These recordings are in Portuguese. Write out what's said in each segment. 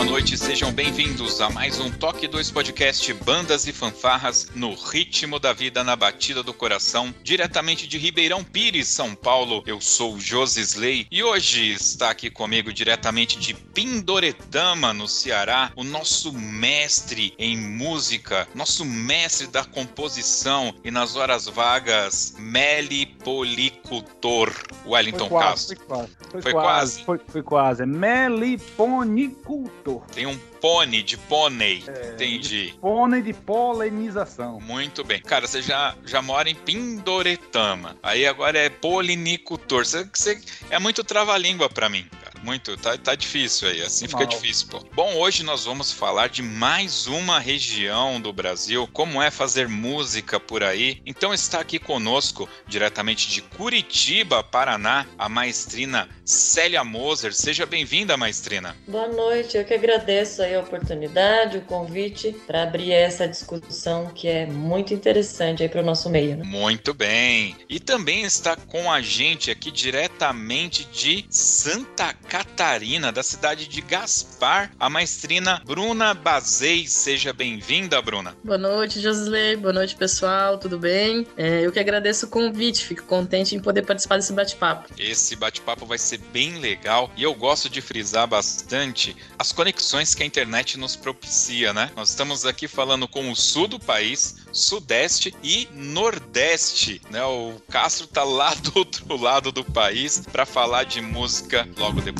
Boa noite, sejam bem-vindos a mais um Toque 2 Podcast Bandas e Fanfarras no ritmo da vida na batida do coração, diretamente de Ribeirão Pires, São Paulo. Eu sou Josisley e hoje está aqui comigo diretamente de Pindoretama, no Ceará, o nosso mestre em música, nosso mestre da composição e nas horas vagas, melipolicultor, Wellington foi quase, Castro. Foi quase. Foi, Foi quase. quase. Foi, foi quase. É Tem um pônei de pônei, É, entendi. Pônei de polinização. Muito bem. Cara, você já, já mora em Pindoretama. Aí agora é polinicultor. Você, você é muito trava-língua pra mim. Muito. Tá, tá difícil aí. Assim fica Mal. difícil, pô. Bom, hoje nós vamos falar de mais uma região do Brasil. Como é fazer música por aí. Então está aqui conosco, diretamente de Curitiba, Paraná, a maestrina Célia Moser. Seja bem-vinda, maestrina. Boa noite, eu que agradeço aí a oportunidade, o convite para abrir essa discussão que é muito interessante aí para o nosso meio. Né? Muito bem. E também está com a gente aqui diretamente de Santa Catarina, da cidade de Gaspar, a maestrina Bruna Bazei. Seja bem-vinda, Bruna. Boa noite, Josley. Boa noite, pessoal. Tudo bem? É, eu que agradeço o convite. Fico contente em poder participar desse bate-papo. Esse bate-papo vai ser bem legal e eu gosto de frisar bastante as conexões que a internet nos propicia, né? Nós estamos aqui falando com o sul do país, sudeste e nordeste, né? O Castro tá lá do outro lado do país para falar de música logo depois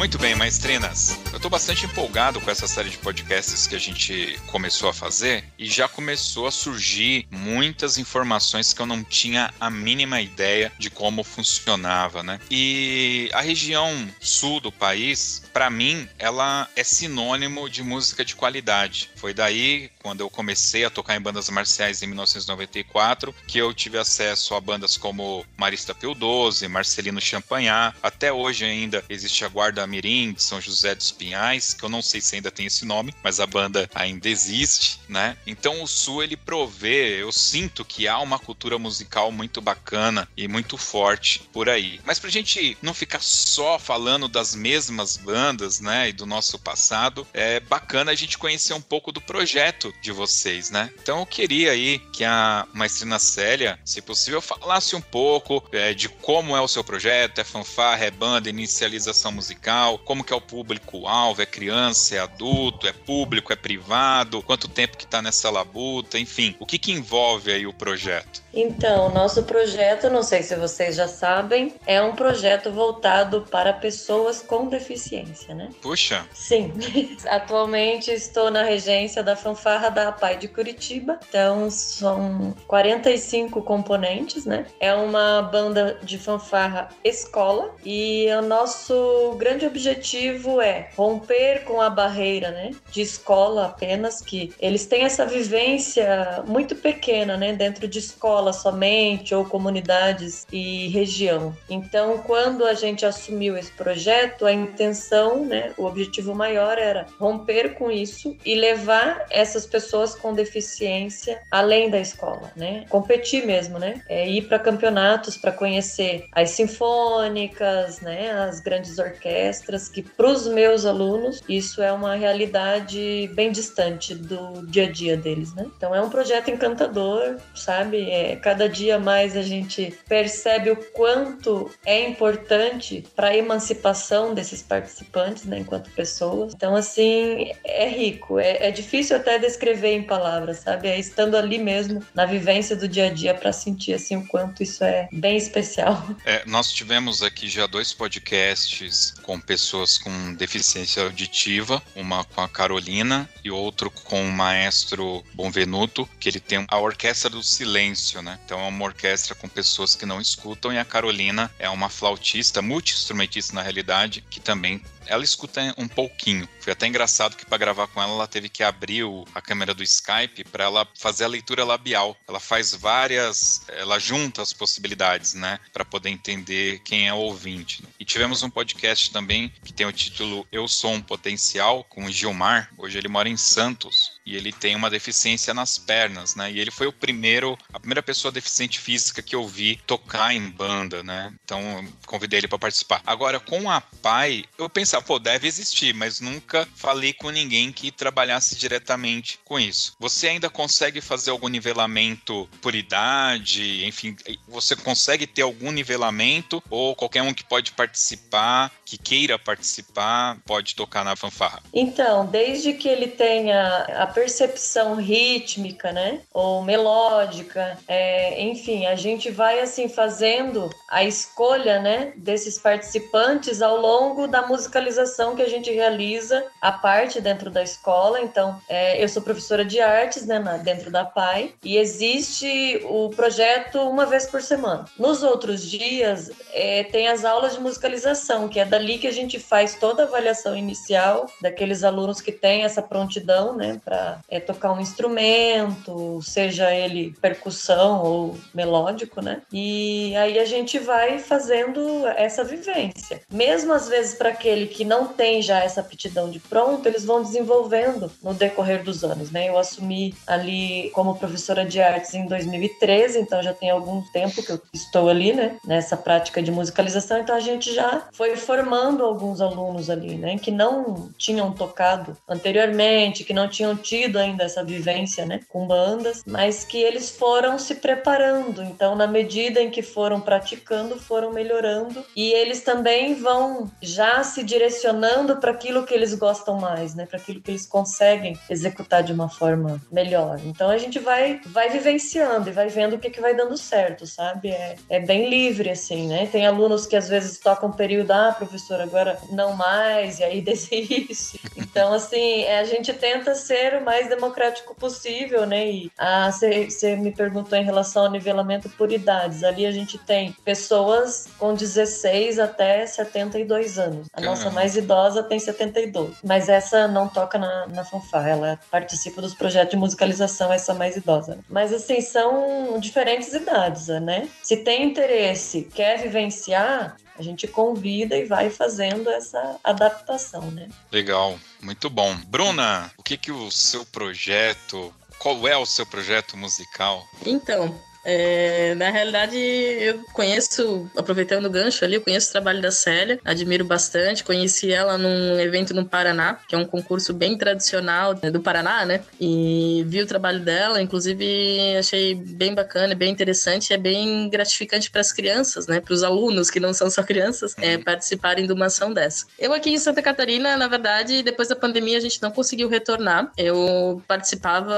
Muito bem, maestrinas. Tô bastante empolgado com essa série de podcasts que a gente começou a fazer e já começou a surgir muitas informações que eu não tinha a mínima ideia de como funcionava, né? E a região sul do país, para mim, ela é sinônimo de música de qualidade. Foi daí, quando eu comecei a tocar em bandas marciais em 1994, que eu tive acesso a bandas como Marista Pio 12, Marcelino Champagnat. Até hoje ainda existe a Guarda Mirim de São José dos Pinhais, que eu não sei se ainda tem esse nome, mas a banda ainda existe, né? Então o Sul ele provê, eu sinto que há uma cultura musical muito bacana e muito forte por aí. Mas pra gente não ficar só falando das mesmas bandas, né, e do nosso passado, é bacana a gente conhecer um pouco do projeto de vocês, né? Então eu queria aí que a maestrina Célia, se possível, falasse um pouco é, de como é o seu projeto, é fanfarra, é banda, inicialização musical, como que é o público-alvo, é criança, é adulto, é público, é privado, quanto tempo que tá nessa labuta, enfim, o que que envolve aí o projeto? Então, nosso projeto, não sei se vocês já sabem, é um projeto voltado para pessoas com deficiência. né? Puxa. Sim. Atualmente estou na regência da fanfarra da Pai de Curitiba. Então são 45 componentes, né? É uma banda de fanfarra escola e o nosso grande objetivo é romper com a barreira, né, de escola apenas que eles têm essa vivência muito pequena, né, dentro de escola somente ou comunidades e região. Então, quando a gente assumiu esse projeto, a intenção, né, o objetivo maior era romper com isso e levar essas pessoas com deficiência além da escola, né? Competir mesmo, né? É ir para campeonatos para conhecer as sinfônicas, né? As grandes orquestras que para os meus alunos isso é uma realidade bem distante do dia a dia deles, né? Então é um projeto encantador, sabe? É, cada dia mais a gente percebe o quanto é importante para a emancipação desses participantes, né? Enquanto pessoas. Então assim é rico, é, é difícil até descrever em palavras, sabe? É estando ali mesmo na vivência do dia a dia para sentir assim o quanto isso é bem especial. É, nós tivemos aqui já dois podcasts com pessoas com deficiência auditiva, uma com a Carolina e outro com o maestro Bonvenuto, que ele tem a Orquestra do Silêncio, né? Então é uma orquestra com pessoas que não escutam e a Carolina é uma flautista, multi-instrumentista na realidade, que também ela escuta um pouquinho. Foi até engraçado que para gravar com ela, ela teve que abrir o, a câmera do Skype para ela fazer a leitura labial. Ela faz várias, ela junta as possibilidades, né, para poder entender quem é o ouvinte. E tivemos um podcast também que tem o título Eu Sou um Potencial com o Gilmar. Hoje ele mora em Santos e ele tem uma deficiência nas pernas, né? E ele foi o primeiro, a primeira pessoa deficiente física que eu vi tocar em banda, né? Então convidei ele para participar. Agora com a Pai, eu pensava, pô, deve existir, mas nunca falei com ninguém que trabalhasse diretamente com isso. Você ainda consegue fazer algum nivelamento por idade, enfim, você consegue ter algum nivelamento? Ou qualquer um que pode participar, que queira participar, pode tocar na fanfarra? Então, desde que ele tenha a percepção rítmica, né, ou melódica, é, enfim, a gente vai assim fazendo a escolha, né, desses participantes ao longo da musicalização que a gente realiza a parte dentro da escola. Então, é, eu sou professora de artes, né, na, dentro da PAI, e existe o projeto uma vez por semana. Nos outros dias, é, tem as aulas de musicalização, que é dali que a gente faz toda a avaliação inicial daqueles alunos que têm essa prontidão, né, para é, tocar um instrumento, seja ele percussão ou melódico, né? E aí a gente vai fazendo essa vivência. Mesmo às vezes para aquele que não tem já essa aptidão de pronto, eles vão desenvolvendo no decorrer dos anos, né? Eu assumi ali como professora de artes em 2013, então já tem algum tempo que eu estou ali, né? Nessa prática de musicalização, então a gente já foi formando alguns alunos ali, né? Que não tinham tocado anteriormente, que não tinham tido ainda essa vivência, né, com bandas, mas que eles foram se preparando. Então, na medida em que foram praticando, foram melhorando e eles também vão já se direcionando para aquilo que eles gostam mais, né, para aquilo que eles conseguem executar de uma forma melhor. Então, a gente vai vai vivenciando e vai vendo o que que vai dando certo, sabe? É, é bem livre assim, né? Tem alunos que às vezes tocam período, ah, professor, agora não mais, e aí desiste. Então, assim, é, a gente tenta ser o mais democrático possível, né? E você ah, me perguntou em relação ao nivelamento por idades. Ali a gente tem pessoas com 16 até 72 anos. A nossa mais idosa tem 72. Mas essa não toca na, na fanfarra, ela participa dos projetos de musicalização, essa mais idosa. Mas assim, são diferentes idades, né? Se tem interesse, quer vivenciar, a gente convida e vai fazendo essa adaptação, né? Legal, muito bom. Bruna, o que que o seu projeto, qual é o seu projeto musical? Então, é, na realidade, eu conheço, aproveitando o gancho ali, eu conheço o trabalho da Célia, admiro bastante. Conheci ela num evento no Paraná, que é um concurso bem tradicional né, do Paraná, né? E vi o trabalho dela, inclusive achei bem bacana, bem interessante, é bem gratificante para as crianças, né? Para os alunos que não são só crianças, é, uhum. participarem de uma ação dessa. Eu aqui em Santa Catarina, na verdade, depois da pandemia a gente não conseguiu retornar. Eu participava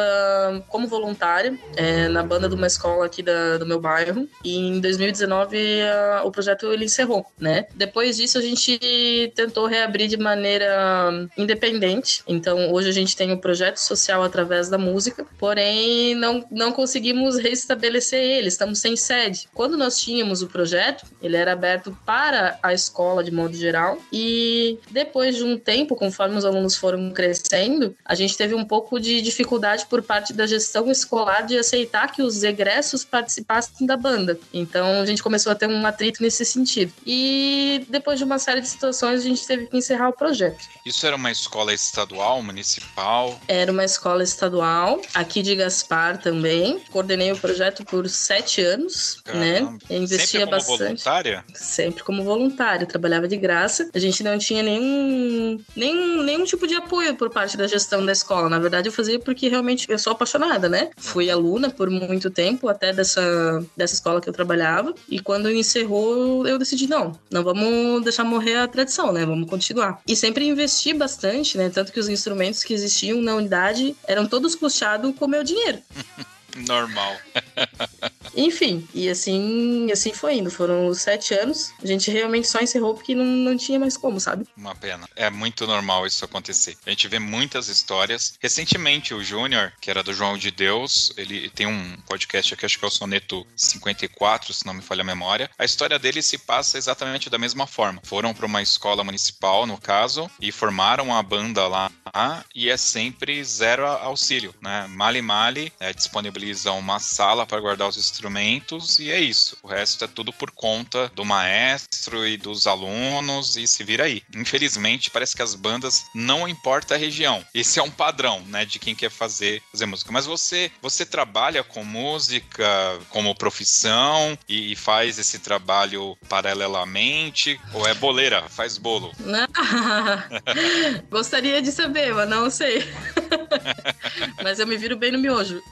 como voluntária é, na banda de uma escola aqui da, do meu bairro. E em 2019 a, o projeto ele encerrou, né? Depois disso a gente tentou reabrir de maneira independente. Então hoje a gente tem o um projeto social através da música, porém não, não conseguimos restabelecer ele, estamos sem sede. Quando nós tínhamos o projeto, ele era aberto para a escola de modo geral e depois de um tempo, conforme os alunos foram crescendo, a gente teve um pouco de dificuldade por parte da gestão escolar de aceitar que os egressos participassem da banda. Então a gente começou a ter um atrito nesse sentido. E depois de uma série de situações, a gente teve que encerrar o projeto. Isso era uma escola estadual, municipal? Era uma escola estadual, aqui de Gaspar também. Coordenei o projeto por sete anos? Caramba. né? investia Sempre como bastante. voluntária? Sempre como voluntária, trabalhava de graça. A gente não tinha nenhum, nenhum, nenhum tipo de apoio por parte da gestão da escola. Na verdade, eu fazia porque realmente eu sou apaixonada, né? Fui aluna por muito tempo, até dessa, dessa escola que eu trabalhava. E quando encerrou, eu decidi, não, não vamos deixar morrer a tradição, né? Vamos continuar. E sempre investi bastante, né? Tanto que os instrumentos que existiam na unidade eram todos custeados com meu dinheiro. Normal. Enfim, e assim, assim foi indo. Foram sete anos. A gente realmente só encerrou porque não, não tinha mais como, sabe? Uma pena. É muito normal isso acontecer. A gente vê muitas histórias. Recentemente, o Júnior, que era do João de Deus, ele tem um podcast aqui, acho que é o Soneto 54, se não me falha a memória. A história dele se passa exatamente da mesma forma. Foram para uma escola municipal, no caso, e formaram a banda lá, e é sempre zero auxílio, né? Mali Mali é, disponibiliza uma sala para guardar os instrumentos instrumentos e é isso. O resto é tudo por conta do maestro e dos alunos e se vira aí. Infelizmente, parece que as bandas não importa a região. Esse é um padrão, né, de quem quer fazer, fazer música. Mas você, você trabalha com música como profissão e, e faz esse trabalho paralelamente ou é boleira, faz bolo? Gostaria de saber, mas não sei. mas eu me viro bem no miojo.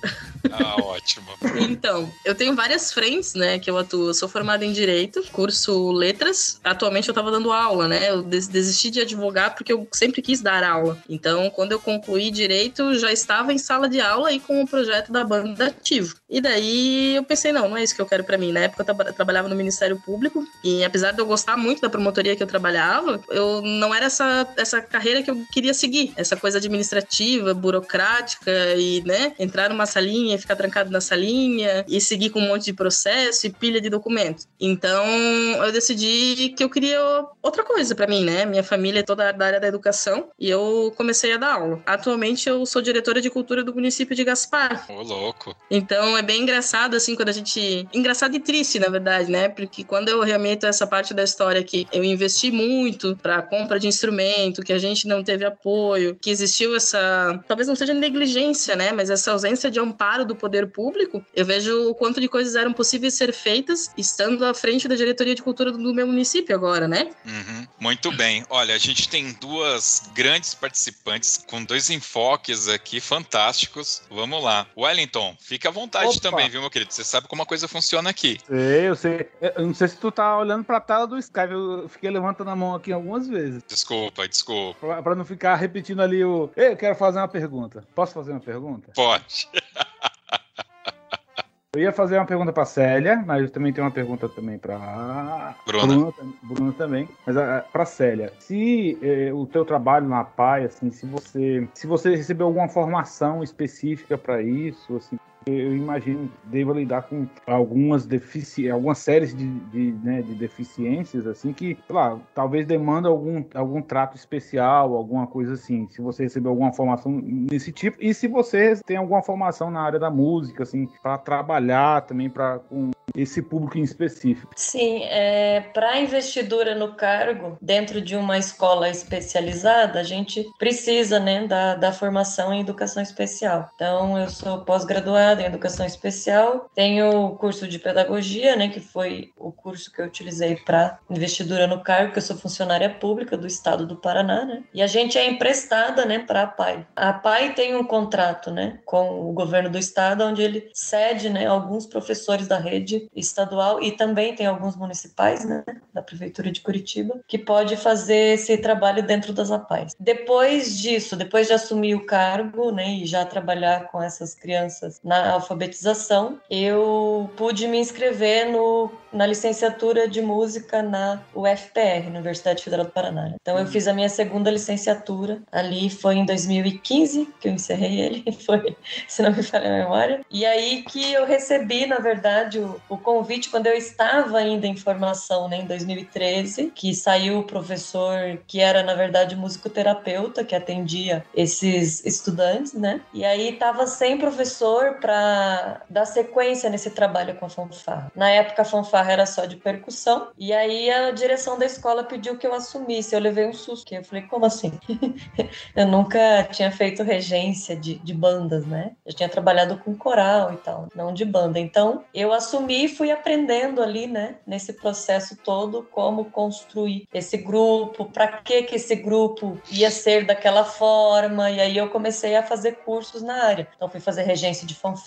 Ah, ótimo. Então, eu tenho várias frentes, né, que eu atuo. Eu sou formada em Direito, curso Letras. Atualmente eu tava dando aula, né? Eu desisti de advogar porque eu sempre quis dar aula. Então, quando eu concluí Direito, já estava em sala de aula e com o projeto da banda ativo. E daí eu pensei, não, não é isso que eu quero para mim. Na época eu trabalhava no Ministério Público e apesar de eu gostar muito da promotoria que eu trabalhava, eu não era essa, essa carreira que eu queria seguir. Essa coisa administrativa, burocrática e, né, entrar numa salinha e ficar trancado na salinha e seguir com um monte de processo e pilha de documentos. Então, eu decidi que eu queria outra coisa para mim, né? Minha família é toda da área da educação e eu comecei a dar aula. Atualmente, eu sou diretora de cultura do município de Gaspar. Ô, louco. Então, é bem engraçado, assim, quando a gente. Engraçado e triste, na verdade, né? Porque quando eu remeto essa parte da história que eu investi muito para compra de instrumento, que a gente não teve apoio, que existiu essa. Talvez não seja negligência, né? Mas essa ausência de amparo do poder público, eu vejo o quanto de coisas eram possíveis ser feitas estando à frente da diretoria de cultura do meu município agora, né? Uhum. Muito bem. Olha, a gente tem duas grandes participantes com dois enfoques aqui fantásticos. Vamos lá. Wellington, fica à vontade Opa. também, viu, meu querido? Você sabe como a coisa funciona aqui. Sei, eu sei. Eu não sei se tu tá olhando pra tela do Skype. Eu fiquei levantando a mão aqui algumas vezes. Desculpa, desculpa. Pra, pra não ficar repetindo ali o. Ei, eu quero fazer uma pergunta. Posso fazer uma pergunta? Pode. Eu ia fazer uma pergunta para Célia, mas eu também tenho uma pergunta também para Bruna. Bruna, Bruna também. Mas ah, para Célia, se eh, o teu trabalho na PAI, assim, se você, se você recebeu alguma formação específica para isso, assim, eu imagino deva lidar com algumas defici algumas séries de, de, né, de deficiências assim que lá talvez demanda algum, algum trato especial alguma coisa assim se você recebeu alguma formação nesse tipo. E se você tem alguma formação na área da música assim para trabalhar também para com esse público em específico. Sim é, para investidura no cargo dentro de uma escola especializada a gente precisa né da, da formação em educação especial. Então eu sou pós-graduada em educação especial, tenho o curso de pedagogia, né, que foi o curso que eu utilizei para investidura no cargo, que eu sou funcionária pública do estado do Paraná, né? E a gente é emprestada, né, para a PAI. A PAI tem um contrato, né, com o governo do estado, onde ele cede, né, alguns professores da rede estadual e também tem alguns municipais, né, da prefeitura de Curitiba, que pode fazer esse trabalho dentro das APAIs. Depois disso, depois de assumir o cargo, né, e já trabalhar com essas crianças na alfabetização, eu pude me inscrever no na licenciatura de música na UFPR, Universidade Federal do Paraná. Então eu fiz a minha segunda licenciatura ali foi em 2015 que eu encerrei ele, foi, se não me falha a memória. E aí que eu recebi, na verdade, o, o convite quando eu estava ainda em formação, né, em 2013, que saiu o professor que era na verdade musicoterapeuta que atendia esses estudantes, né? E aí estava sem professor para dar sequência nesse trabalho com a fanfarra. Na época a fanfarra era só de percussão. E aí a direção da escola pediu que eu assumisse. Eu levei um susto. Eu falei, como assim? eu nunca tinha feito regência de, de bandas, né? Eu tinha trabalhado com coral e tal, não de banda. Então eu assumi e fui aprendendo ali, né? Nesse processo todo, como construir esse grupo, para que que esse grupo ia ser daquela forma. E aí eu comecei a fazer cursos na área. Então fui fazer regência de fanfarra,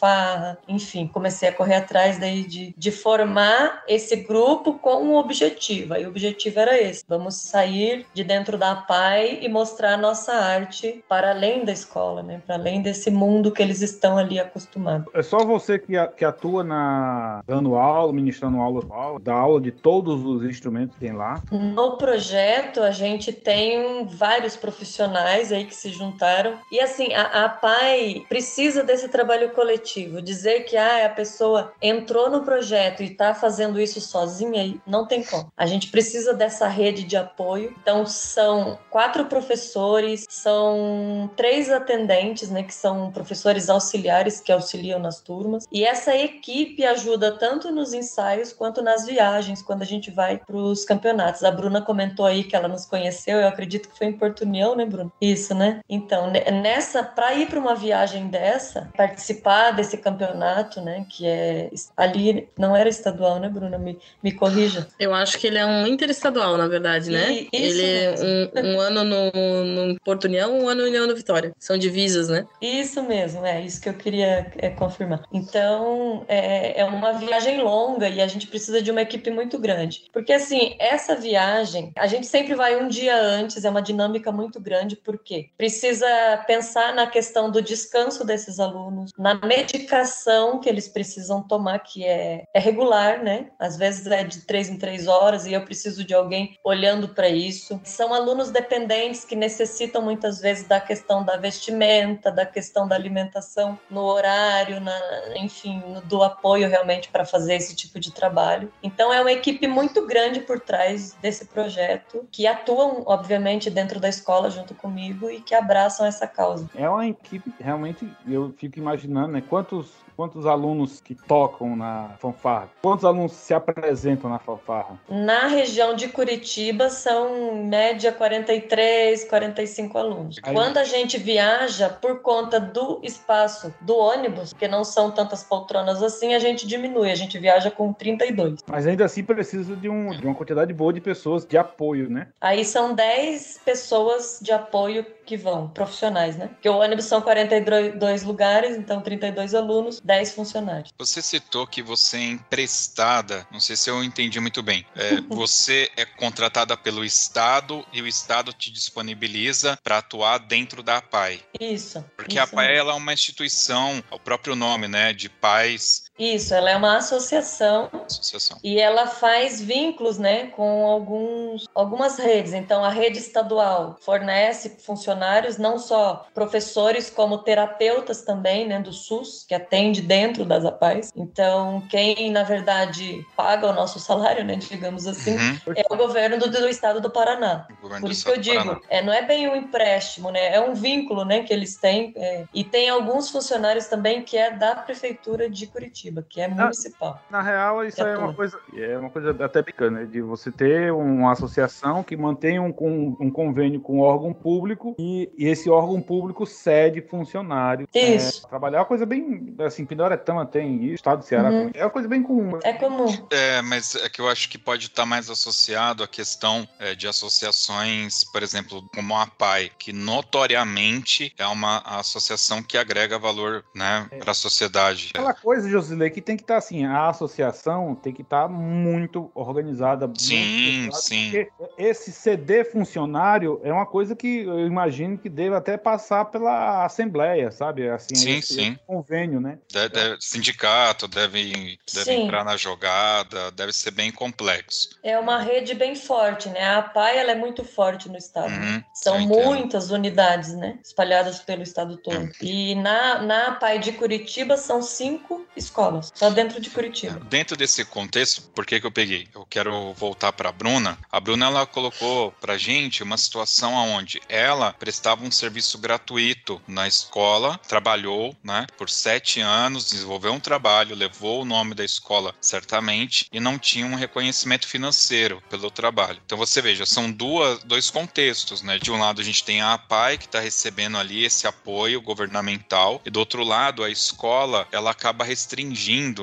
enfim, comecei a correr atrás daí de, de formar esse grupo com um objetivo. Aí o objetivo era esse: vamos sair de dentro da PAI e mostrar a nossa arte para além da escola, né? Para além desse mundo que eles estão ali acostumados. É só você que, que atua na dando aula, ministrando aula, dá aula de todos os instrumentos que tem lá? No projeto a gente tem vários profissionais aí que se juntaram e assim a, a PAI precisa desse trabalho coletivo, dizer que ah, a pessoa entrou no projeto e está fazendo isso sozinha, não tem como. A gente precisa dessa rede de apoio. Então, são quatro professores, são três atendentes, né, que são professores auxiliares que auxiliam nas turmas. E essa equipe ajuda tanto nos ensaios quanto nas viagens, quando a gente vai para os campeonatos. A Bruna comentou aí que ela nos conheceu, eu acredito que foi em Porto União, né, Bruna? Isso, né? Então, nessa, para ir para uma viagem dessa, participar desse campeonato, né, que é ali, não era estadual, né, Bruna? Me, me corrija. Eu acho que ele é um interestadual, na verdade, né? E, ele é um, um, ano no, no Porto União, um ano no União do Vitória. São divisas, né? Isso mesmo, é isso que eu queria é, confirmar. Então, é, é uma viagem longa e a gente precisa de uma equipe muito grande. Porque, assim, essa viagem, a gente sempre vai um dia antes, é uma dinâmica muito grande, porque precisa pensar na questão do descanso desses alunos, na medicação que eles precisam tomar, que é, é regular, né? Às vezes é de três em três horas e eu preciso de alguém olhando para isso. São alunos dependentes que necessitam muitas vezes da questão da vestimenta, da questão da alimentação no horário, na, enfim, do apoio realmente para fazer esse tipo de trabalho. Então é uma equipe muito grande por trás desse projeto que atuam, obviamente, dentro da escola junto comigo e que abraçam essa causa. É uma equipe realmente, eu fico imaginando, né? Quantos quantos alunos que tocam na fanfarra? Quantos alunos se apresentam na fanfarra? Na região de Curitiba são em média 43, 45 alunos. Aí... Quando a gente viaja por conta do espaço do ônibus, que não são tantas poltronas assim, a gente diminui, a gente viaja com 32. Mas ainda assim precisa de, um, de uma quantidade boa de pessoas de apoio, né? Aí são 10 pessoas de apoio que vão, profissionais, né? Porque o ônibus são 42 lugares, então 32 alunos, 10 funcionários. Você citou que você é emprestada, não sei se eu entendi muito bem. É, você é contratada pelo Estado e o Estado te disponibiliza para atuar dentro da APAI. Isso. Porque isso a APAI ela é uma instituição, o próprio nome, né, de pais. Isso, ela é uma associação. Associação. E ela faz vínculos, né, com alguns, algumas redes. Então, a rede estadual fornece funcionários, não só professores, como terapeutas também, né, do SUS, que atende de dentro das APAES. Então, quem, na verdade, paga o nosso salário, né, digamos assim, uhum. é o governo do, do, estado do Paraná. Por isso que eu digo, é, não é bem um empréstimo, né, é um vínculo, né, que eles têm. É, e tem alguns funcionários também que é da prefeitura de Curitiba, que é municipal. Na, na real, isso é, é uma coisa, é uma coisa até bacana, né, de você ter uma associação que mantém um, um, um convênio com um órgão público e, e, esse órgão público cede funcionários. Isso. É, trabalhar é uma coisa bem, assim, Pindoretama tem, e o estado do Ceará uhum. É uma coisa bem comum. É comum. É, mas é que eu acho que pode estar mais associado à questão é, de associações, por exemplo, como a PAI, que notoriamente é uma associação que agrega valor né, é. para a sociedade. Aquela coisa, Que tem que estar tá, assim, a associação tem que estar tá muito organizada. Sim, muito sim. Esse CD funcionário é uma coisa que eu imagino que deve até passar pela Assembleia, sabe? Assim, sim, esse, sim. Esse convênio, né? Deve, deve, sindicato deve, deve entrar na jogada, deve ser bem complexo. É uma rede bem forte, né? A APAI ela é muito forte no estado. Uhum, São muitas unidades, né? Espalhadas pelo estado todo. Uhum. E na, na APAI de Curitiba são cinco escolas, só dentro de Curitiba. Dentro desse contexto, por que, que eu peguei? Eu quero voltar para a Bruna. A Bruna ela colocou para gente uma situação onde ela prestava um serviço gratuito na escola, trabalhou né, por sete anos, desenvolveu um trabalho, levou o nome da escola certamente e não tinha um reconhecimento financeiro pelo trabalho. Então você veja, são duas, dois contextos, né? De um lado a gente tem a APAI que está recebendo ali esse apoio governamental e do outro lado a escola ela acaba restringindo,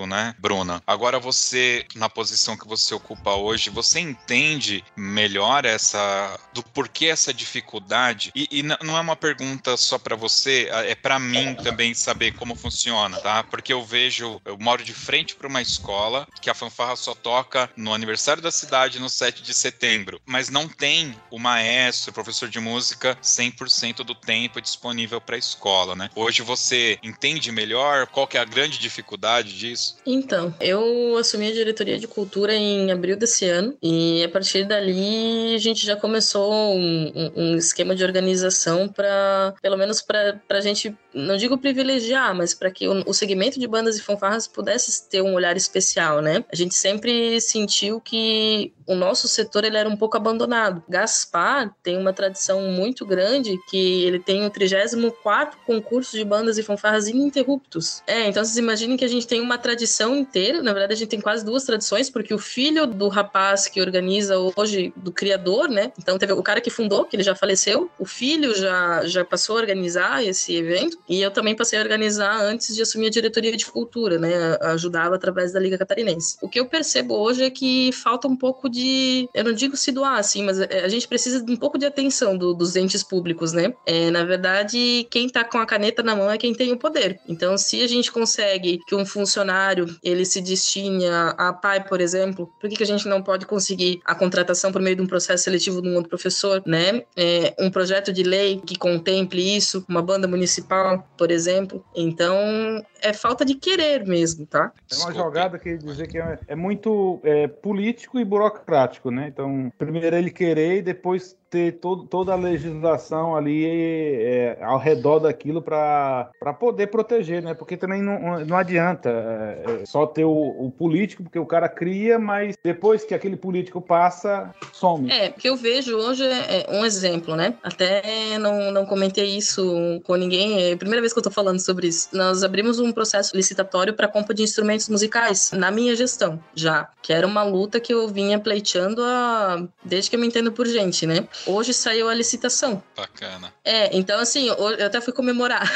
né, Bruna? Agora você na posição que você ocupa hoje, você entende melhor essa do porquê essa dificuldade e, e não é uma pergunta só para você, é para mim também saber como funciona, tá? Porque eu vejo, eu moro de frente para uma escola que a fanfarra só toca no aniversário da cidade no 7 de setembro, mas não tem o maestro, o professor de música 100% do tempo disponível para a escola, né? Hoje você entende melhor qual que é a grande dificuldade disso? Então, eu assumi a diretoria de cultura em abril desse ano e a partir dali a gente já começou um, um esquema de organização para, pelo menos para a gente, não digo privilegiar, mas para que o, o segmento de bandas e fanfarras pudesse ter um olhar especial, né? A gente sempre sentiu que o nosso setor ele era um pouco abandonado. Gaspar tem uma tradição muito grande que ele tem o 34 concurso de bandas e fanfarras ininterruptos. É, então vocês imaginem que a gente tem uma tradição inteira, na verdade a gente tem quase duas tradições, porque o filho do rapaz que organiza hoje, do criador, né? Então teve o cara que fundou, que ele já faleceu, o filho já, já passou a organizar esse evento, e eu também passei a organizar antes de assumir a diretoria de cultura, né? Ajudava através da Liga Catarinense. O que eu percebo hoje é que falta um pouco de. Eu não digo se doar, assim, mas é, a gente precisa de um pouco de atenção do, dos entes públicos, né? É, na verdade, quem tá com a caneta na mão é quem tem o poder. Então, se a gente consegue que um funcionário ele se destine a, pai, por exemplo, por que, que a gente não pode conseguir a contratação por meio de um processo seletivo de um outro professor, né? É, um projeto de lei que contemple isso, uma banda municipal, por exemplo. Então, é falta de querer mesmo, tá? É uma jogada que dizer que é, é muito é, político e burocrático, né? Então, primeiro ele querer e depois ter todo, toda a legislação ali é, ao redor daquilo para poder proteger, né? Porque também não, não adianta é, é, só ter o, o, político, porque o cara cria, mas depois que aquele político passa, some. É, porque eu vejo hoje é, é um exemplo, né? Até não, não comentei isso com ninguém, é a primeira vez que eu tô falando sobre isso. Nós abrimos um processo licitatório para compra de instrumentos musicais na minha gestão, já, que era uma luta que eu vinha pleiteando a... desde que eu me entendo por gente, né? Hoje saiu a licitação. Bacana. É, então assim, eu até fui comemorar.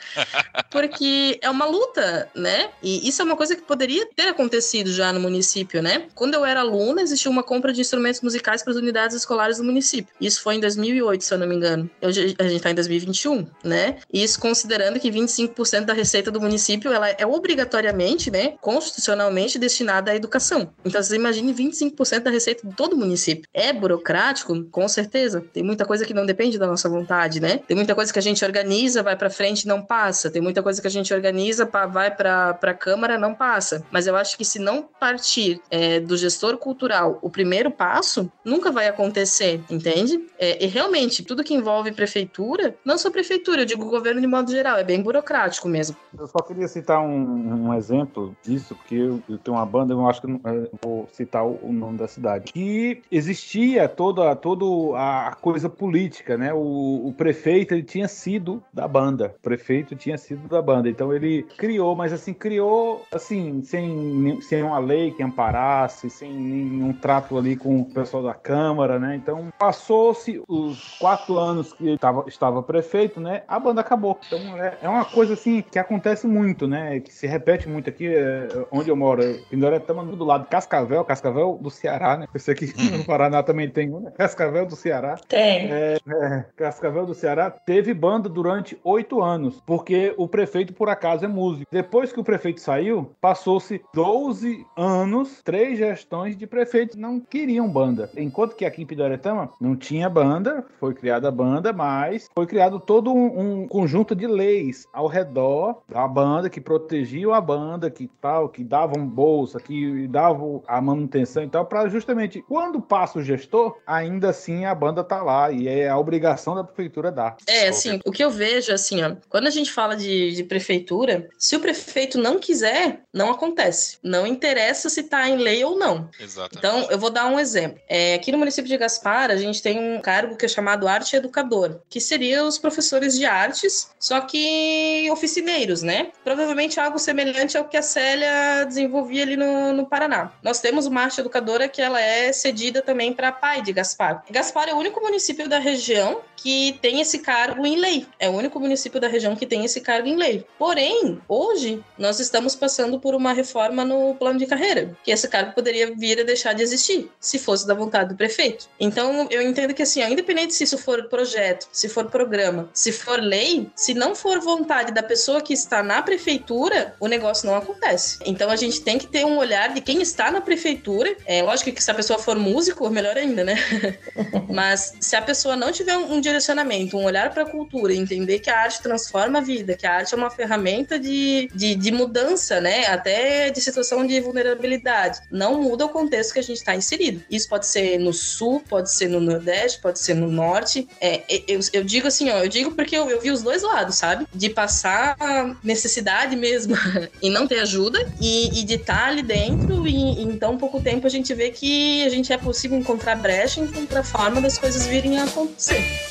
Porque é uma luta, né? E isso é uma coisa que poderia ter acontecido já no município, né? Quando eu era aluna, existia uma compra de instrumentos musicais para as unidades escolares do município. Isso foi em 2008, se eu não me engano. Hoje a gente está em 2021, né? Isso considerando que 25% da receita do município ela é obrigatoriamente, né, constitucionalmente destinada à educação. Então você imagine 25% da receita de todo o município. É burocrático, com certeza certeza. Tem muita coisa que não depende da nossa vontade, né? Tem muita coisa que a gente organiza, vai para frente e não passa. Tem muita coisa que a gente organiza, vai para a Câmara, não passa. Mas eu acho que se não partir é, do gestor cultural o primeiro passo, nunca vai acontecer, entende? É, e realmente, tudo que envolve prefeitura, não só prefeitura, eu digo governo de modo geral, é bem burocrático mesmo. Eu só queria citar um, um exemplo disso, porque eu, eu, tenho uma banda, eu acho que eu vou citar o, o nome da cidade, que existia toda, todo a coisa política, né? O, o, prefeito ele tinha sido da banda, o prefeito tinha sido da banda, então ele criou, mas assim criou assim sem sem uma lei que amparasse, sem nenhum trato ali com o pessoal da câmara, né? Então passou-se os quatro anos que ele tava, estava prefeito, né? A banda acabou. Então é, é uma coisa assim que acontece muito, né? Que se repete muito aqui é, onde eu moro. Pindoré estamos do lado de Cascavel, Cascavel do Ceará, né? Esse aqui no Paraná também tem, né? Cascavel do Ceará. Tem. É, é, Cascavel do Ceará teve banda durante oito anos, porque o prefeito, por acaso, é músico. Depois que o prefeito saiu, passou-se 12 anos, três gestões de prefeitos não queriam banda. Enquanto que aqui em Pidoretama não tinha banda, foi criada a banda, mas foi criado todo um, um conjunto de leis ao redor da banda que protegiam a banda, que tal, que davam bolsa, que davam a manutenção e tal, para justamente quando passa o gestor, ainda assim a banda tá lá e é a obrigação da prefeitura dar. É, assim, o que eu vejo, assim, ó, quando a gente fala de, de prefeitura, se o prefeito não quiser, não acontece. Não interessa se tá em lei ou não. Exatamente. Então, eu vou dar um exemplo. É, aqui no município de Gaspar, a gente tem um cargo que é chamado arte educador, que seria os professores de artes, só que oficineiros, né? Provavelmente algo semelhante ao que a Célia desenvolvia ali no, no Paraná. Nós temos uma arte educadora que ela é cedida também para pai de Gaspar. Gaspar é o único município da região que tem esse cargo em lei. É o único município da região que tem esse cargo em lei. Porém, hoje nós estamos passando por uma reforma no plano de carreira, que esse cargo poderia vir a deixar de existir, se fosse da vontade do prefeito. Então, eu entendo que assim, ó, independente se isso for projeto, se for programa, se for lei, se não for vontade da pessoa que está na prefeitura, o negócio não acontece. Então, a gente tem que ter um olhar de quem está na prefeitura. É lógico que se a pessoa for músico, melhor ainda, né? Mas se a pessoa não tiver um direcionamento, um olhar para a cultura, entender que a arte transforma a vida, que a arte é uma ferramenta de, de, de mudança, né? Até de situação de vulnerabilidade. Não muda o contexto que a gente está inserido. Isso pode ser no sul, pode ser no nordeste, pode ser no norte. É, eu, eu digo assim, ó, eu digo porque eu, eu vi os dois lados, sabe? De passar necessidade mesmo e não ter ajuda e, e de estar tá ali dentro e em tão pouco tempo a gente vê que a gente é possível encontrar brecha, encontrar forma das coisas virem a acontecer.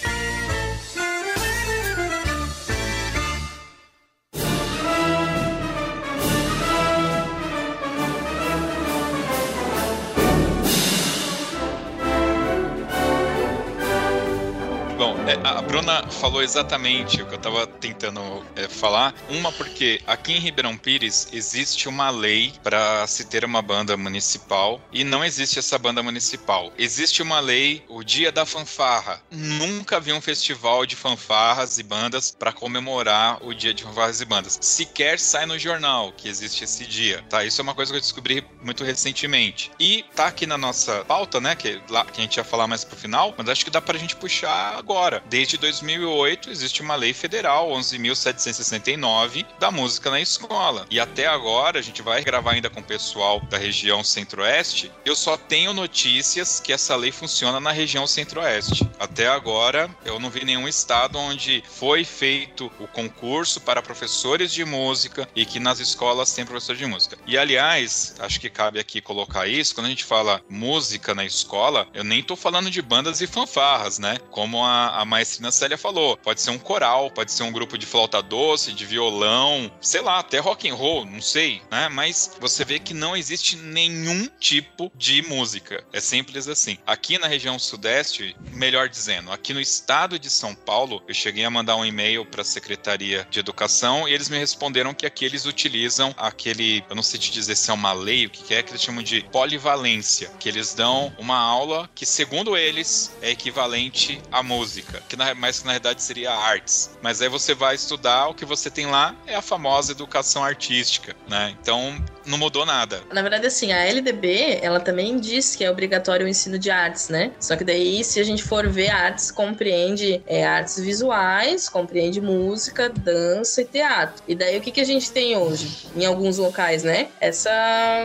A Bruna falou exatamente o que eu estava tentando é, falar. Uma, porque aqui em Ribeirão Pires existe uma lei para se ter uma banda municipal e não existe essa banda municipal. Existe uma lei, o Dia da Fanfarra. Nunca vi um festival de fanfarras e bandas para comemorar o Dia de Fanfarras e Bandas. Sequer sai no jornal que existe esse dia, tá? Isso é uma coisa que eu descobri muito recentemente. E tá aqui na nossa pauta, né, que, lá, que a gente ia falar mais pro final, mas acho que dá pra gente puxar agora desde 2008 existe uma lei federal, 11.769, da música na escola. E até agora, a gente vai gravar ainda com o pessoal da região centro-oeste, eu só tenho notícias que essa lei funciona na região centro-oeste. Até agora, eu não vi nenhum estado onde foi feito o concurso para professores de música e que nas escolas tem professor de música. E aliás, acho que cabe aqui colocar isso, quando a gente fala música na escola, eu nem tô falando de bandas e fanfarras, né? Como a, a maestrina Célia falou. Pode ser um coral, pode ser um grupo de flauta doce, de violão, sei lá, até rock and roll, não sei, né? Mas você vê que não existe nenhum tipo de música. É simples assim. Aqui na região sudeste, melhor dizendo, aqui no estado de São Paulo, eu cheguei a mandar um e-mail para a Secretaria de Educação e eles me responderam que aqui eles utilizam aquele, eu não sei te dizer se é uma lei, o que é que eles chamam de polivalência, que eles dão uma aula que segundo eles é equivalente à música, que na, mas na realidade seria artes. Mas aí você vai estudar, o que você tem lá é a famosa educação artística, né? Então, não mudou nada. Na verdade, assim, a LDB, ela também diz que é obrigatório o ensino de artes, né? Só que daí, se a gente for ver, artes compreende é, artes visuais, compreende música, dança e teatro. E daí, o que, que a gente tem hoje? Em alguns locais, né? Essa,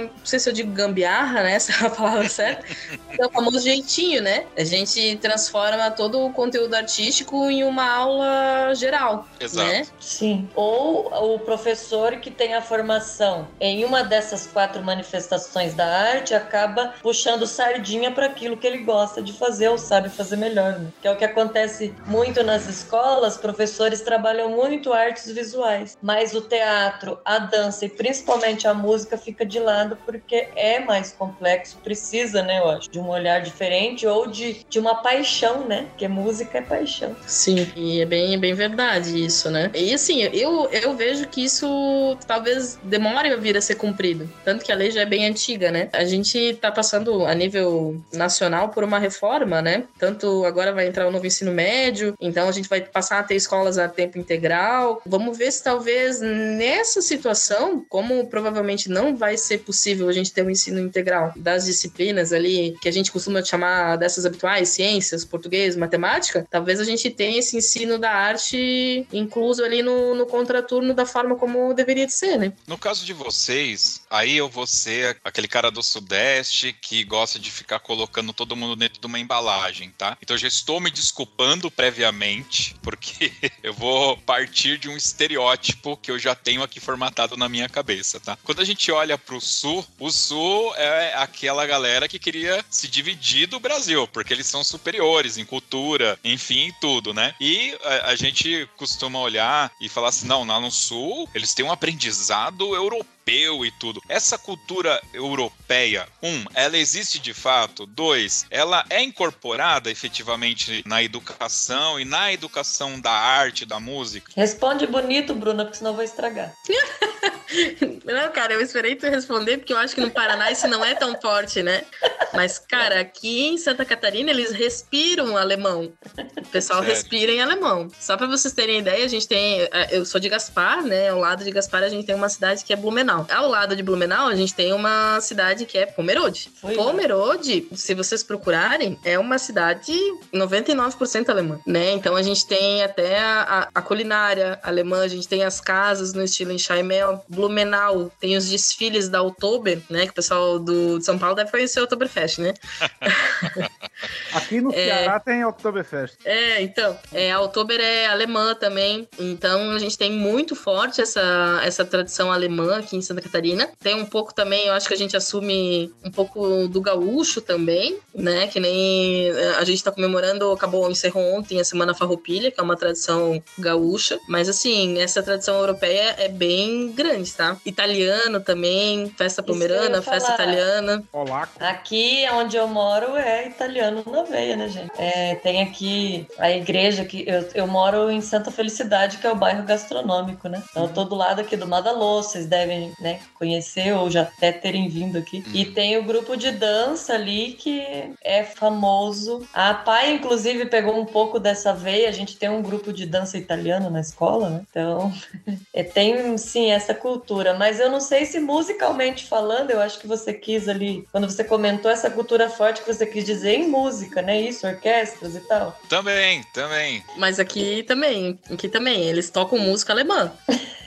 não sei se eu digo gambiarra, né? Essa é a palavra certa. É o famoso jeitinho, né? A gente transforma todo o conteúdo artístico em uma aula geral. Exato. Né? Sim. Ou o professor que tem a formação em uma dessas quatro manifestações da arte acaba puxando sardinha para aquilo que ele gosta de fazer ou sabe fazer melhor, né? Que é o que acontece muito nas escolas, professores trabalham muito artes visuais, mas o teatro, a dança e principalmente a música fica de lado porque é mais complexo, precisa, né, eu acho, de um olhar diferente ou de, de uma paixão, né? Porque música é paixão. Sim, e é bem, bem verdade isso, né? E assim, eu, eu vejo que isso talvez demore a vir a ser cumprido. Tanto que a lei já é bem antiga, né? A gente tá passando a nível nacional por uma reforma, né? Tanto agora vai entrar o novo ensino médio, então a gente vai passar a ter escolas a tempo integral. Vamos ver se talvez nessa situação, como provavelmente não vai ser possível a gente ter um ensino integral das disciplinas ali que a gente costuma chamar dessas habituais, ciências, português, matemática, talvez a gente tenha esse ensino da arte incluso ali no, no contraturno da forma como deveria de ser, né? No caso de vocês, aí eu vou ser aquele cara do Sudeste que gosta de ficar colocando todo mundo dentro de uma embalagem, tá? Então eu já estou me desculpando previamente, porque eu vou partir de um estereótipo que eu já tenho aqui formatado na minha cabeça, tá? Quando a gente olha pro Sul, o Sul é aquela galera que queria se dividir do Brasil, porque eles são superiores em cultura, enfim, tudo, né? E a, a gente costuma olhar e falar assim, não, lá no Sul eles têm um aprendizado europeu e tudo. Essa cultura europeia, um, ela existe de fato. Dois, ela é incorporada efetivamente na educação e na educação da arte, da música. Responde bonito, Bruna, porque senão eu vou estragar. Não, cara, eu esperei tu responder, porque eu acho que no Paraná isso não é tão forte, né? Mas, cara, aqui em Santa Catarina eles respiram alemão. O pessoal Sério? respira em alemão. Só para vocês terem ideia, a gente tem. É, eu sou de Gaspar, né? Ao lado de Gaspar a gente tem uma cidade que é Blumenau. Ao lado de Blumenau, a gente tem uma cidade que é Pomerode. Foi, Pomerode, né? se vocês procurarem, é uma cidade 99% alemã, né? Então a gente tem até a, a, culinária alemã, a gente tem as casas no estilo Enxaimel. Blumenau tem os desfiles da Oktober, né? Que o pessoal do, de São Paulo deve conhecer o Oktoberfest, né? Aqui no é, Ceará tem Oktoberfest. É, então. É, a Oktober é alemã também. Então a gente tem muito forte essa, essa tradição alemã aqui em Santa Catarina. Tem um pouco também, eu acho que a gente assume um pouco do gaúcho também, né? Que nem eh, a gente tá comemorando, acabou, encerrou ontem a Semana Farroupilha, que é uma tradição gaúcha. Mas assim, essa tradição europeia é bem grande, tá? Italiano também, festa pomerana, festa italiana. Polaco. Aqui onde eu moro é italiano na veia, né, gente? É, tem aqui a igreja que eu, eu moro em Santa Felicidade, que é o bairro gastronômico, né? Então eu tô do lado aqui do Madalô, vocês devem né, conhecer ou já até terem vindo aqui. E uhum. tem o grupo de dança ali que é famoso. A pai, inclusive, pegou um pouco dessa veia. A gente tem um grupo de dança italiano na escola, né? Então, é, tem sim essa cultura. Mas eu não sei se musicalmente falando, eu acho que você quis ali, quando você comentou essa cultura forte, que você quis dizer em música, né? Isso, orquestras e tal. Também, também. Mas aqui também, aqui também, eles tocam música alemã.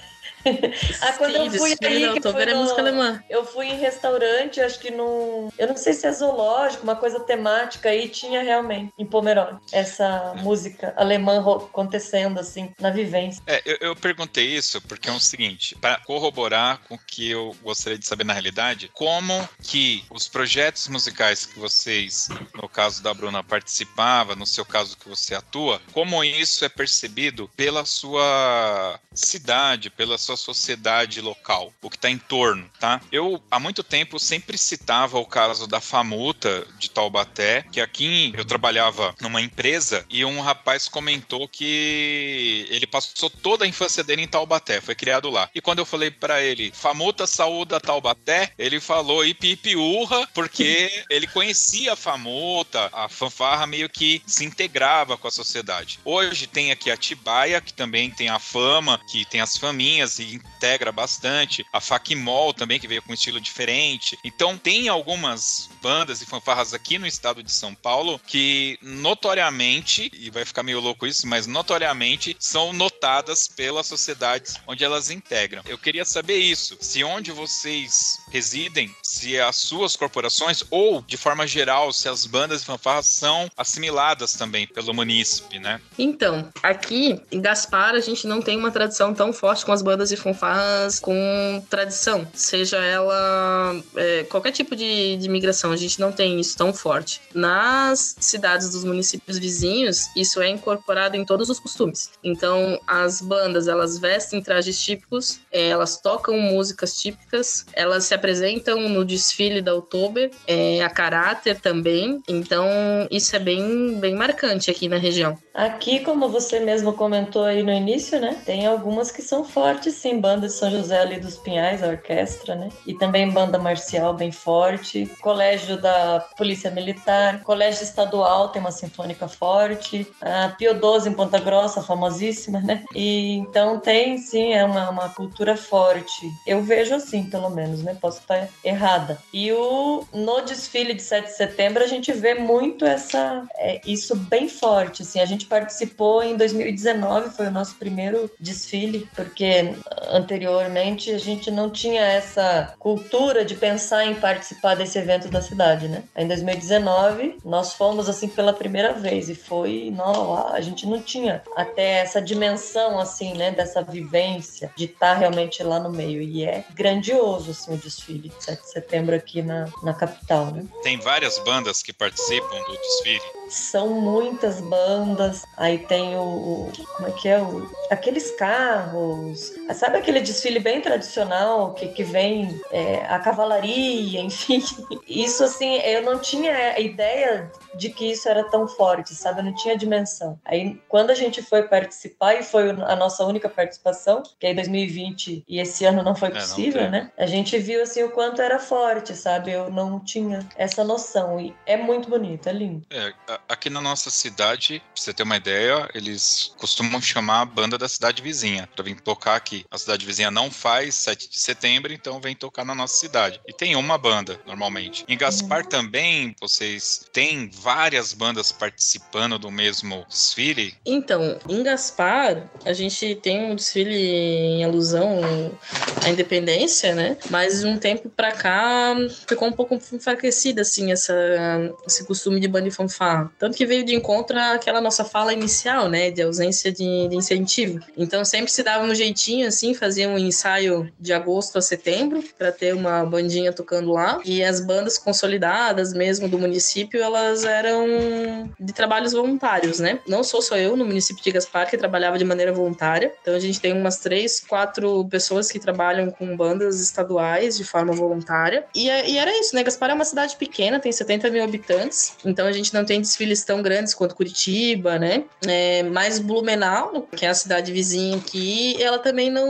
ah, quando eu fui aí, que foi no... música alemã. Eu fui em restaurante, acho que num. Eu não sei se é zoológico, uma coisa temática aí, tinha realmente em Pomerode essa música alemã acontecendo, assim, na vivência. É, eu, eu perguntei isso porque é o seguinte, para corroborar com o que eu gostaria de saber na realidade, como que os projetos musicais que vocês, no caso da Bruna, participava, no seu caso que você atua, como isso é percebido pela sua cidade, pela sua sociedade local, o que está em torno, tá? Eu, há muito tempo, sempre citava o caso da Famuta de Taubaté, que aqui eu trabalhava numa empresa e um rapaz comentou que ele passou toda a infância dele em Taubaté, foi criado lá. E quando eu falei para ele, Famuta saúda Taubaté, ele falou ipi urra, porque ele conhecia a Famuta, a fanfarra meio que se integrava com a sociedade. Hoje tem aqui a Tibaia, que também tem a fama, que tem as faminhas e integra bastante. A Fakimol também, que veio com um estilo diferente. Então, tem algumas bandas e fanfarras aqui no estado de São Paulo que notoriamente, e vai ficar meio louco isso, mas notoriamente são notadas pelas sociedades onde elas integram. Eu queria saber isso, se onde vocês residem, se as suas corporações ou, de forma geral, se as bandas e fanfarras são assimiladas também pelo munícipe, né? Então, aqui em Gaspar a gente não tem uma tradição tão forte com as bandas e fanfarras com tradição, seja ela é, qualquer tipo de, de migração. a gente não tem isso tão forte. Nas cidades dos municípios vizinhos, isso é incorporado em todos os costumes. Então, as bandas, elas vestem trajes típicos, é, elas tocam músicas típicas, elas se apresentam no desfile da Oktober, é, a caráter também. Então, isso é bem, bem marcante aqui na região. Aqui, como você mesmo comentou aí no início, né? Tem algumas que são fortes, sim. Banda de São José ali dos Pinhais, a orquestra, né? E também banda marcial bem forte. Colégio da Polícia Militar. Colégio Estadual tem uma sinfônica forte. A Pio 12 em Ponta Grossa, famosíssima, né? E então tem, sim, é uma, uma cultura forte. Eu vejo assim, pelo menos, né? Posso estar errada. E o, no desfile de 7 de setembro, a gente vê muito essa, é, isso bem forte, assim. A gente participou em 2019, foi o nosso primeiro desfile, porque anteriormente a gente não tinha essa cultura de pensar em participar desse evento da cidade, né? Em 2019, nós fomos assim pela primeira vez e foi, não, a gente não tinha até essa dimensão assim, né, dessa vivência de estar realmente lá no meio e é grandioso assim o desfile de 7 de setembro aqui na, na capital, né? Tem várias bandas que participam do desfile. São muitas bandas. Aí tem o, o como é que é o aqueles carros, sabe aquele desfile bem tradicional que, que vem é, a cavalaria, enfim. Isso assim, eu não tinha ideia de que isso era tão forte, sabe? Eu não tinha dimensão. Aí, quando a gente foi participar, e foi a nossa única participação, que aí 2020 e esse ano não foi possível, é, não né? A gente viu, assim, o quanto era forte, sabe? Eu não tinha essa noção. E é muito bonito, é lindo. É, aqui na nossa cidade, pra você ter uma ideia, eles costumam chamar a banda da cidade vizinha pra vir tocar aqui. A cidade vizinha não faz 7 de setembro, então vem tocar na nossa cidade. E tem uma banda, normalmente. Em Gaspar uhum. também, vocês têm várias bandas participando do mesmo desfile? Então, em Gaspar, a gente tem um desfile em alusão à independência, né? Mas de um tempo pra cá ficou um pouco enfraquecida, assim, essa, esse costume de banda e fanfarra. Tanto que veio de encontro àquela nossa fala inicial, né? De ausência de, de incentivo. Então sempre se dava um jeitinho, assim, fazia um ensaio de agosto a setembro para ter uma bandinha tocando lá. E as bandas consolidadas mesmo do município, elas eram de trabalhos voluntários, né? Não sou só eu no município de Gaspar que trabalhava de maneira voluntária. Então a gente tem umas três, quatro pessoas que trabalham com bandas estaduais de forma voluntária. E, é, e era isso, né? Gaspar é uma cidade pequena, tem 70 mil habitantes. Então a gente não tem desfiles tão grandes quanto Curitiba, né? É, mais Blumenau, que é a cidade vizinha aqui, ela também não,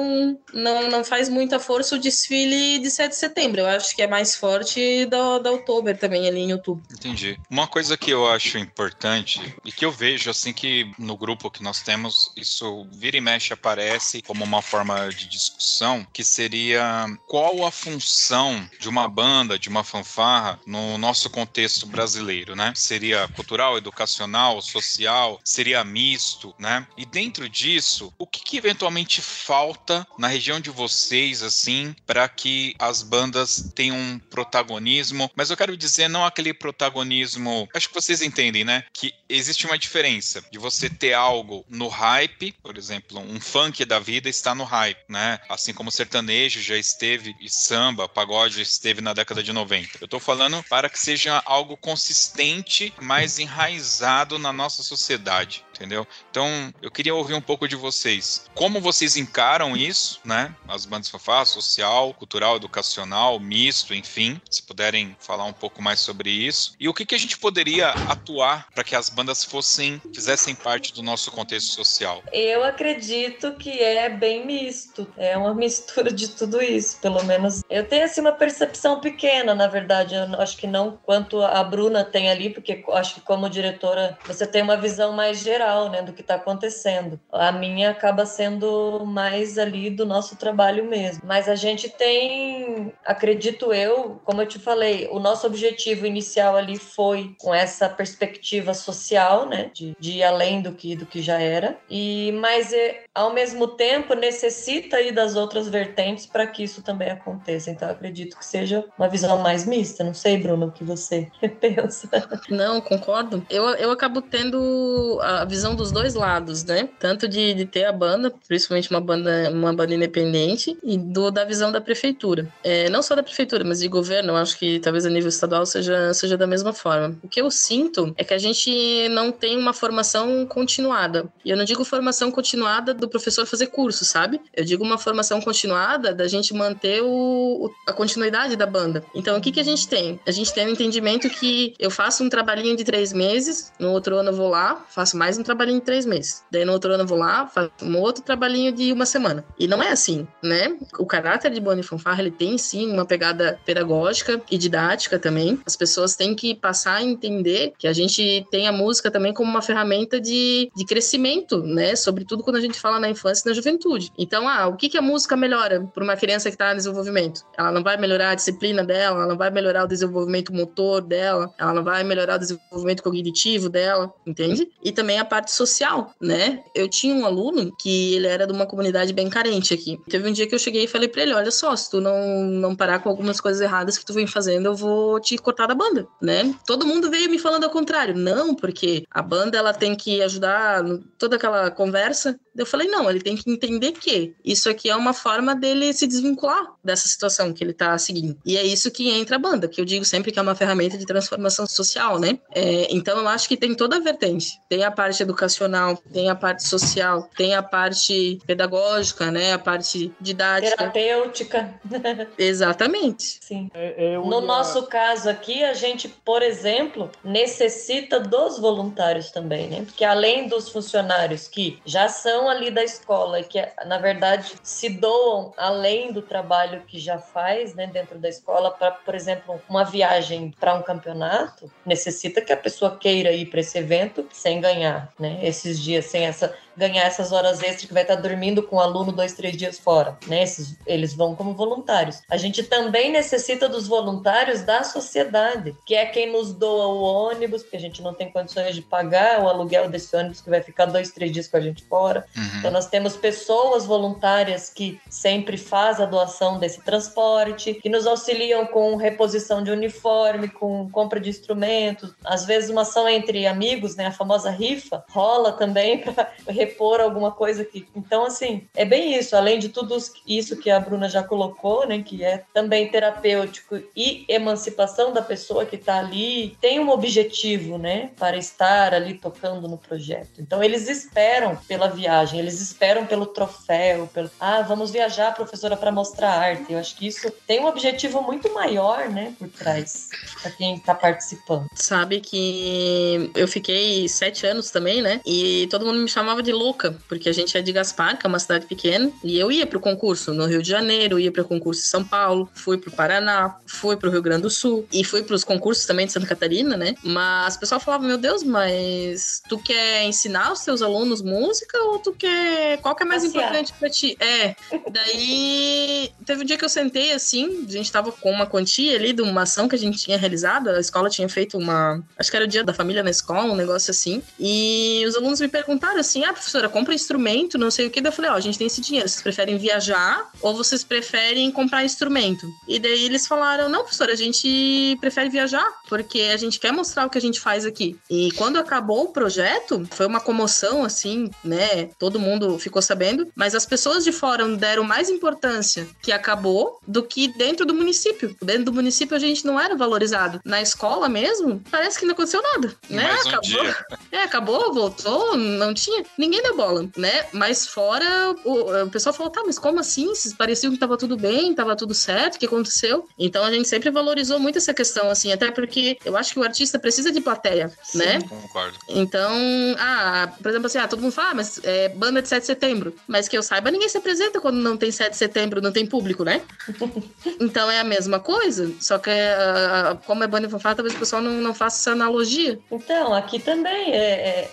não, não faz muita força o desfile de 7 de setembro. Eu acho que é mais forte da, da Oktober também, ali em outubro. Entendi. Uma coisa coisa que eu acho importante e que eu vejo assim que no grupo que nós temos, isso vira e mexe aparece como uma forma de discussão, que seria qual a função de uma banda, de uma fanfarra no nosso contexto brasileiro, né? Seria cultural, educacional, social, seria misto, né? E dentro disso, o que, que eventualmente falta na região de vocês assim para que as bandas tenham um protagonismo? Mas eu quero dizer não aquele protagonismo acho que vocês entendem, né? Que existe uma diferença de você ter algo no hype, por exemplo, um funk da vida está no hype, né? Assim como sertanejo já esteve e samba, pagode esteve na década de 90. Eu tô falando para que seja algo consistente, mais enraizado na nossa sociedade entendeu? Então, eu queria ouvir um pouco de vocês. Como vocês encaram isso, né? As bandas fanfarras, social, cultural, educacional, misto, enfim. Se puderem falar um pouco mais sobre isso. E o que, que a gente poderia atuar para que as bandas fossem, fizessem parte do nosso contexto social? Eu acredito que é bem misto. É uma mistura de tudo isso, pelo menos. Eu tenho, assim, uma percepção pequena, na verdade. Eu acho que não quanto a Bruna tem ali, porque acho que como diretora você tem uma visão mais geral, né, do que está acontecendo. A minha acaba sendo mais ali do nosso trabalho mesmo. Mas a gente tem, acredito eu, como eu te falei, o nosso objetivo inicial ali foi com essa perspectiva social social, né? De, de ir além do que, do que já era. E mas é, ao mesmo tempo necessita aí das outras vertentes para que isso também aconteça. Então acredito que seja uma visão mais mista. Não sei, Bruno, o que você pensa. Não, concordo. Eu, eu acabo tendo a visão dos dois lados, né? Tanto de, de ter a banda, principalmente uma banda, uma banda independente, e do da visão da prefeitura. É, não só da prefeitura, mas de governo, eu acho que talvez a nível estadual seja, seja da mesma forma. O que eu sinto é que a gente não tem uma formação continuada. E eu não digo formação continuada do professor fazer curso, sabe? Eu digo uma formação continuada da gente manter o, a continuidade da banda. Então, o que, que a gente tem? A gente tem o um entendimento que eu faço um trabalhinho de três meses, no outro ano eu vou lá, faço mais um trabalhinho de três meses. Daí no outro ano eu vou lá, faço um outro trabalhinho de uma semana. E não é assim, né? O caráter de Boni Fanfarra, ele tem sim uma pegada pedagógica e didática também. As pessoas têm que passar a entender que a gente tem a música também como uma ferramenta de, de crescimento, né? Sobretudo quando a gente fala na infância e na juventude. Então, ah, o que, que a música melhora para uma criança que está em desenvolvimento? Ela não vai melhorar a disciplina dela, ela não vai melhorar o desenvolvimento motor dela, ela não vai melhorar o desenvolvimento cognitivo dela, entende? E também a parte social, né? Eu tinha um aluno que ele era de uma comunidade bem carente aqui. Teve um dia que eu cheguei e falei para ele: olha só, se tu não, não parar com algumas coisas erradas que tu vem fazendo, eu vou te cortar da banda, né? Todo mundo veio me falando ao contrário. Não, porque a banda ela tem que ajudar toda aquela conversa. Eu falei: não, ele tem que entender que isso aqui é uma forma dele se desvincular dessa situação que ele tá seguindo. E é isso que entra a banda, que eu digo sempre que é uma ferramenta de transformação social, né? É, então eu acho que tem toda a vertente. Tem a parte educacional, tem a parte social, tem a parte pedagógica, né? A parte didática. Terapêutica. Exatamente. Sim. É, é no nosso caso aqui, a gente, por exemplo, necessita dos voluntários também, né? Porque além dos funcionários que já são ali da escola que, na verdade, se doam além do trabalho que já faz, né, dentro da escola, para, por exemplo, uma viagem para um campeonato, necessita que a pessoa queira ir para esse evento sem ganhar, né? Esses dias sem essa ganhar essas horas extras que vai estar dormindo com o aluno dois, três dias fora, né? Esses, eles vão como voluntários. A gente também necessita dos voluntários da sociedade, que é quem nos doa o ônibus, porque a gente não tem condições de pagar o aluguel desse ônibus que vai ficar dois, três dias com a gente fora. Uhum. Então nós temos pessoas voluntárias que sempre faz a doação desse transporte, que nos auxiliam com reposição de uniforme, com compra de instrumentos, às vezes uma ação entre amigos, né? A famosa rifa rola também para repor alguma coisa que. Então, assim, é bem isso. Além de tudo isso que a Bruna já colocou, né? Que é também terapêutico e emancipação da pessoa que está ali, tem um objetivo, né? Para estar ali tocando no projeto. Então, eles esperam pela viagem, eles esperam pelo troféu, pelo. Ah, vamos viajar, professora, para mostrar arte. Eu acho que isso tem um objetivo muito maior, né? Por trás, para quem está participando. Sabe que eu fiquei sete anos também, né? E todo mundo me chamava de louca, porque a gente é de Gaspar, que é uma cidade pequena, e eu ia para o concurso no Rio de Janeiro, ia para o concurso em São Paulo, fui para o Paraná, fui para o Rio Grande do Sul e fui para os concursos também de Santa Catarina, né? Mas o pessoal falava: Meu Deus, mas tu quer ensinar os teus alunos música ou tu quer. Qual que é mais Passear. importante para ti? É. Daí teve um dia que eu sentei assim, a gente tava com uma quantia ali de uma ação que a gente tinha realizado, a escola tinha feito uma. Acho que era o dia da família na escola, um negócio assim. E os alunos me perguntaram assim: ah, professora, compra instrumento, não sei o que. Daí eu falei, ó, oh, a gente tem esse dinheiro, vocês preferem viajar ou vocês preferem comprar instrumento? E daí eles falaram, não, professora, a gente prefere viajar, porque a gente quer mostrar o que a gente faz aqui. E quando acabou o projeto, foi uma comoção, assim, né? Todo mundo ficou sabendo, mas as pessoas de fora deram mais importância que acabou do que dentro do município. Dentro do município a gente não era valorizado. Na escola mesmo, parece que não aconteceu nada, né? Um acabou. Dia. É, acabou, voltou, não tinha. Ninguém deu bola, né? Mas fora, o, o pessoal falou, tá, mas como assim? Pareciam que tava tudo bem, tava tudo certo, o que aconteceu? Então a gente sempre valorizou muito essa questão, assim, até porque eu acho que o artista precisa de plateia, Sim, né? Concordo. Então, ah, por exemplo, assim, ah, todo mundo fala, ah, mas é, é, banda de 7 de setembro. Mas que eu saiba, ninguém se apresenta quando não tem 7 de setembro, não tem público, né? então é a mesma coisa, só que uh, como é banda e fanfarra, talvez o pessoal não, não faça essa analogia. Então, aqui também é,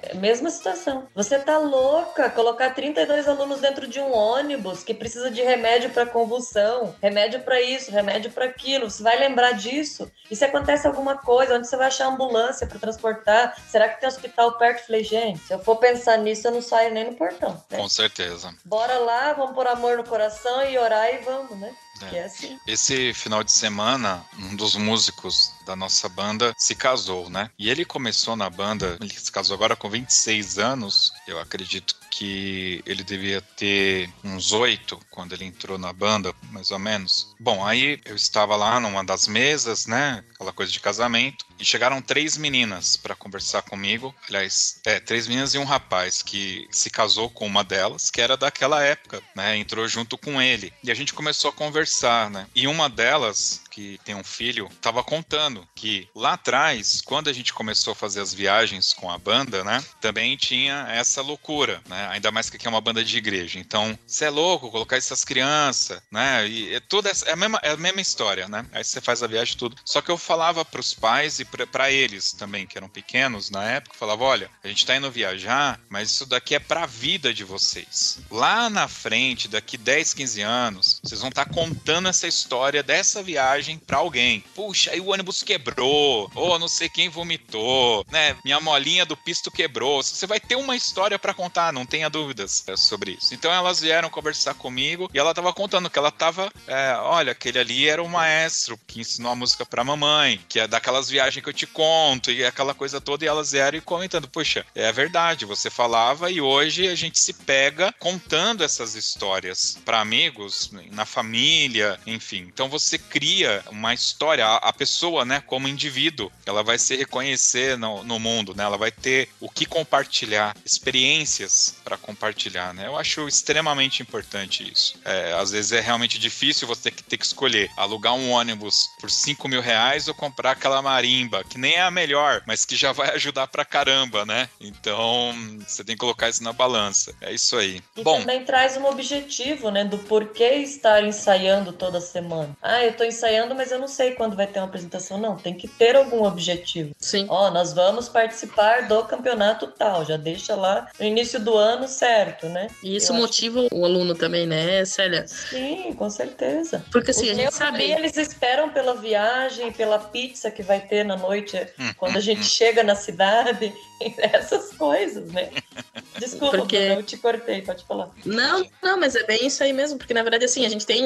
é a mesma situação. Você tá louca colocar 32 alunos dentro de um ônibus que precisa de remédio para convulsão, remédio para isso, remédio para aquilo. Você vai lembrar disso? E se acontece alguma coisa, onde você vai achar ambulância para transportar? Será que tem hospital perto? Falei, gente, se eu for pensar nisso, eu não saio nem no portão. Né? Com certeza. Bora lá, vamos pôr amor no coração e orar e vamos, né? É. é assim. Esse final de semana, um dos músicos da nossa banda se casou, né? E ele começou na banda, ele se casou agora com 26 anos, eu acredito que ele devia ter uns oito quando ele entrou na banda, mais ou menos. Bom, aí eu estava lá numa das mesas, né? Aquela coisa de casamento. E chegaram três meninas para conversar comigo. Aliás, é, três meninas e um rapaz que se casou com uma delas, que era daquela época, né? Entrou junto com ele. E a gente começou a conversar, né? E uma delas, que tem um filho, estava contando que lá atrás, quando a gente começou a fazer as viagens com a banda, né? Também tinha essa loucura, né? Ainda mais que aqui é uma banda de igreja. Então, você é louco colocar essas crianças, né? E é toda essa, é a mesma, é a mesma história, né? Aí você faz a viagem tudo. Só que eu falava para os pais e para eles também, que eram pequenos na época, falava: olha, a gente está indo viajar, mas isso daqui é para a vida de vocês. Lá na frente, daqui 10, 15 anos, vocês vão estar tá contando essa história dessa viagem para alguém. Puxa, aí o ônibus quebrou, ou não sei quem vomitou, né? Minha molinha do pisto quebrou. Você vai ter uma história para contar, não tenha dúvidas é, sobre isso. Então elas vieram conversar comigo e ela tava contando que ela tava, é, olha, aquele ali era o maestro que ensinou a música pra mamãe, que é daquelas viagens que eu te conto e aquela coisa toda, e elas vieram e comentando, puxa, é verdade, você falava e hoje a gente se pega contando essas histórias para amigos, na família, enfim. Então você cria uma história, a, a pessoa, né, como indivíduo, ela vai se reconhecer no, no mundo, né? Ela vai ter o que compartilhar, experiências para compartilhar, né? Eu acho extremamente importante isso. É, às vezes é realmente difícil você ter que, ter que escolher alugar um ônibus por 5 mil reais ou comprar aquela marimba que nem é a melhor, mas que já vai ajudar pra caramba, né? Então, você tem que colocar isso na balança. É isso aí. E Bom, também traz um objetivo, né? Do porquê estar ensaiando toda semana. Ah, eu tô ensaiando, mas eu não sei quando vai ter uma apresentação. Não, tem que ter algum objetivo. Sim. Ó, nós vamos participar do campeonato tal. Já deixa lá no início do ano certo, né? E isso eu motiva acho... o aluno também, né, Célia? Sim, com certeza. Porque assim, Os a gente sabe. Eles esperam pela viagem, pela pizza que vai ter na noite, hum, quando a hum, gente hum. chega na cidade, essas coisas, né? Desculpa, porque... eu te cortei, pode falar. Não, não, mas é bem isso aí mesmo, porque na verdade, assim, a gente tem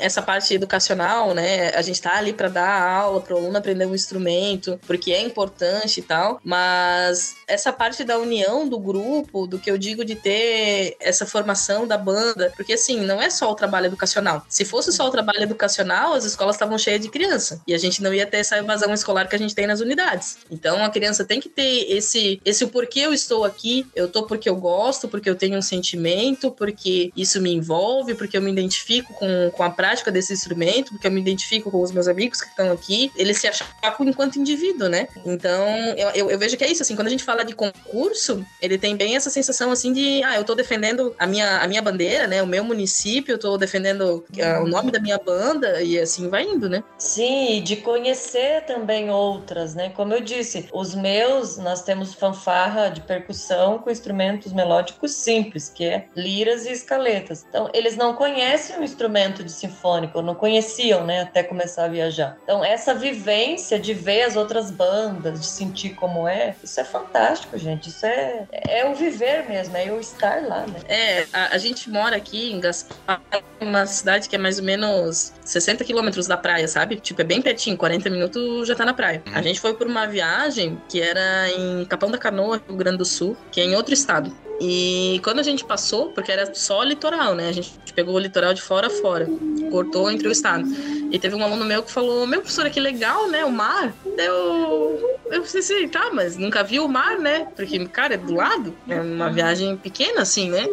essa parte educacional, né? A gente tá ali para dar aula, para o aluno aprender um instrumento, porque é importante e tal, mas essa parte da união do grupo, do que eu digo de ter essa formação da banda, porque assim, não é só o trabalho educacional. Se fosse só o trabalho educacional, as escolas estavam cheias de criança e a gente não ia ter essa evasão escolar que a gente tem nas unidades. Então a criança tem que ter esse esse porquê eu estou aqui, eu tô porque eu gosto, porque eu tenho um sentimento, porque isso me envolve, porque eu me identifico com, com a prática desse instrumento, porque eu me identifico com os meus amigos que estão aqui, ele se achar enquanto indivíduo, né? Então, eu, eu, eu, vejo que é isso, assim, quando a gente fala de concurso, ele tem bem essa sensação, assim, de, ah, eu tô defendendo a minha, a minha bandeira, né? O meu município, eu tô defendendo uh, o nome da minha banda, e assim vai indo, né? Sim, de conhecer também outras, né? Como eu disse, os meus, nós temos fanfarra de percussão com instrumentos melódicos simples, que é liras e escaletas. Então, eles não conhecem o instrumento de sinfônico, não conheciam, né, até começar a viajar. Então, essa vivência de ver as outras bandas, de sentir como é, isso é fantástico, gente. Isso é, é o viver mesmo, é o estar lá, né? É, a, a gente mora aqui em Gaspar, uma cidade que é mais ou menos 60 quilômetros da praia, sabe? Tipo, é bem pertinho, 40 minutos já tá na praia. A uhum. gente foi por uma viagem que era em Capão da Canoa, Rio Grande do Sul, que é em outro estado. E quando a gente passou, porque era só litoral, né? A gente pegou o litoral de fora a fora, cortou entre o estado. E teve um aluno meu que falou: Meu professor, que legal, né? O mar. Eu, eu pensei assim, tá, mas nunca vi o mar, né? Porque, cara, é do lado, é uma viagem pequena, assim, né?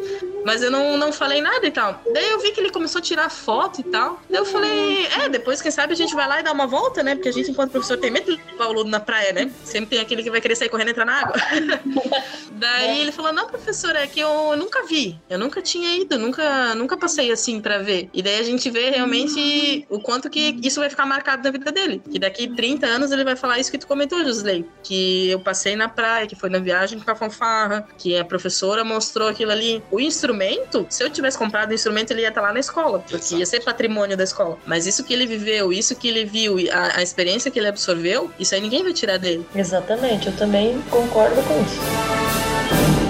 Mas eu não, não falei nada e tal. Daí eu vi que ele começou a tirar foto e tal. Daí eu falei, é, depois, quem sabe, a gente vai lá e dá uma volta, né? Porque a gente, enquanto professor, tem medo de levar o na praia, né? Sempre tem aquele que vai querer sair correndo e entrar na água. Daí ele falou, não, professora, é que eu nunca vi. Eu nunca tinha ido, nunca, nunca passei assim pra ver. E daí a gente vê realmente o quanto que isso vai ficar marcado na vida dele. Que daqui 30 anos ele vai falar isso que tu comentou, Josley. Que eu passei na praia, que foi na viagem pra fanfarra, que a professora mostrou aquilo ali. O instrumento, se eu tivesse comprado o instrumento, ele ia estar lá na escola, porque Exato. ia ser patrimônio da escola. Mas isso que ele viveu, isso que ele viu, a, a experiência que ele absorveu, isso aí ninguém vai tirar dele. Exatamente, eu também concordo com isso.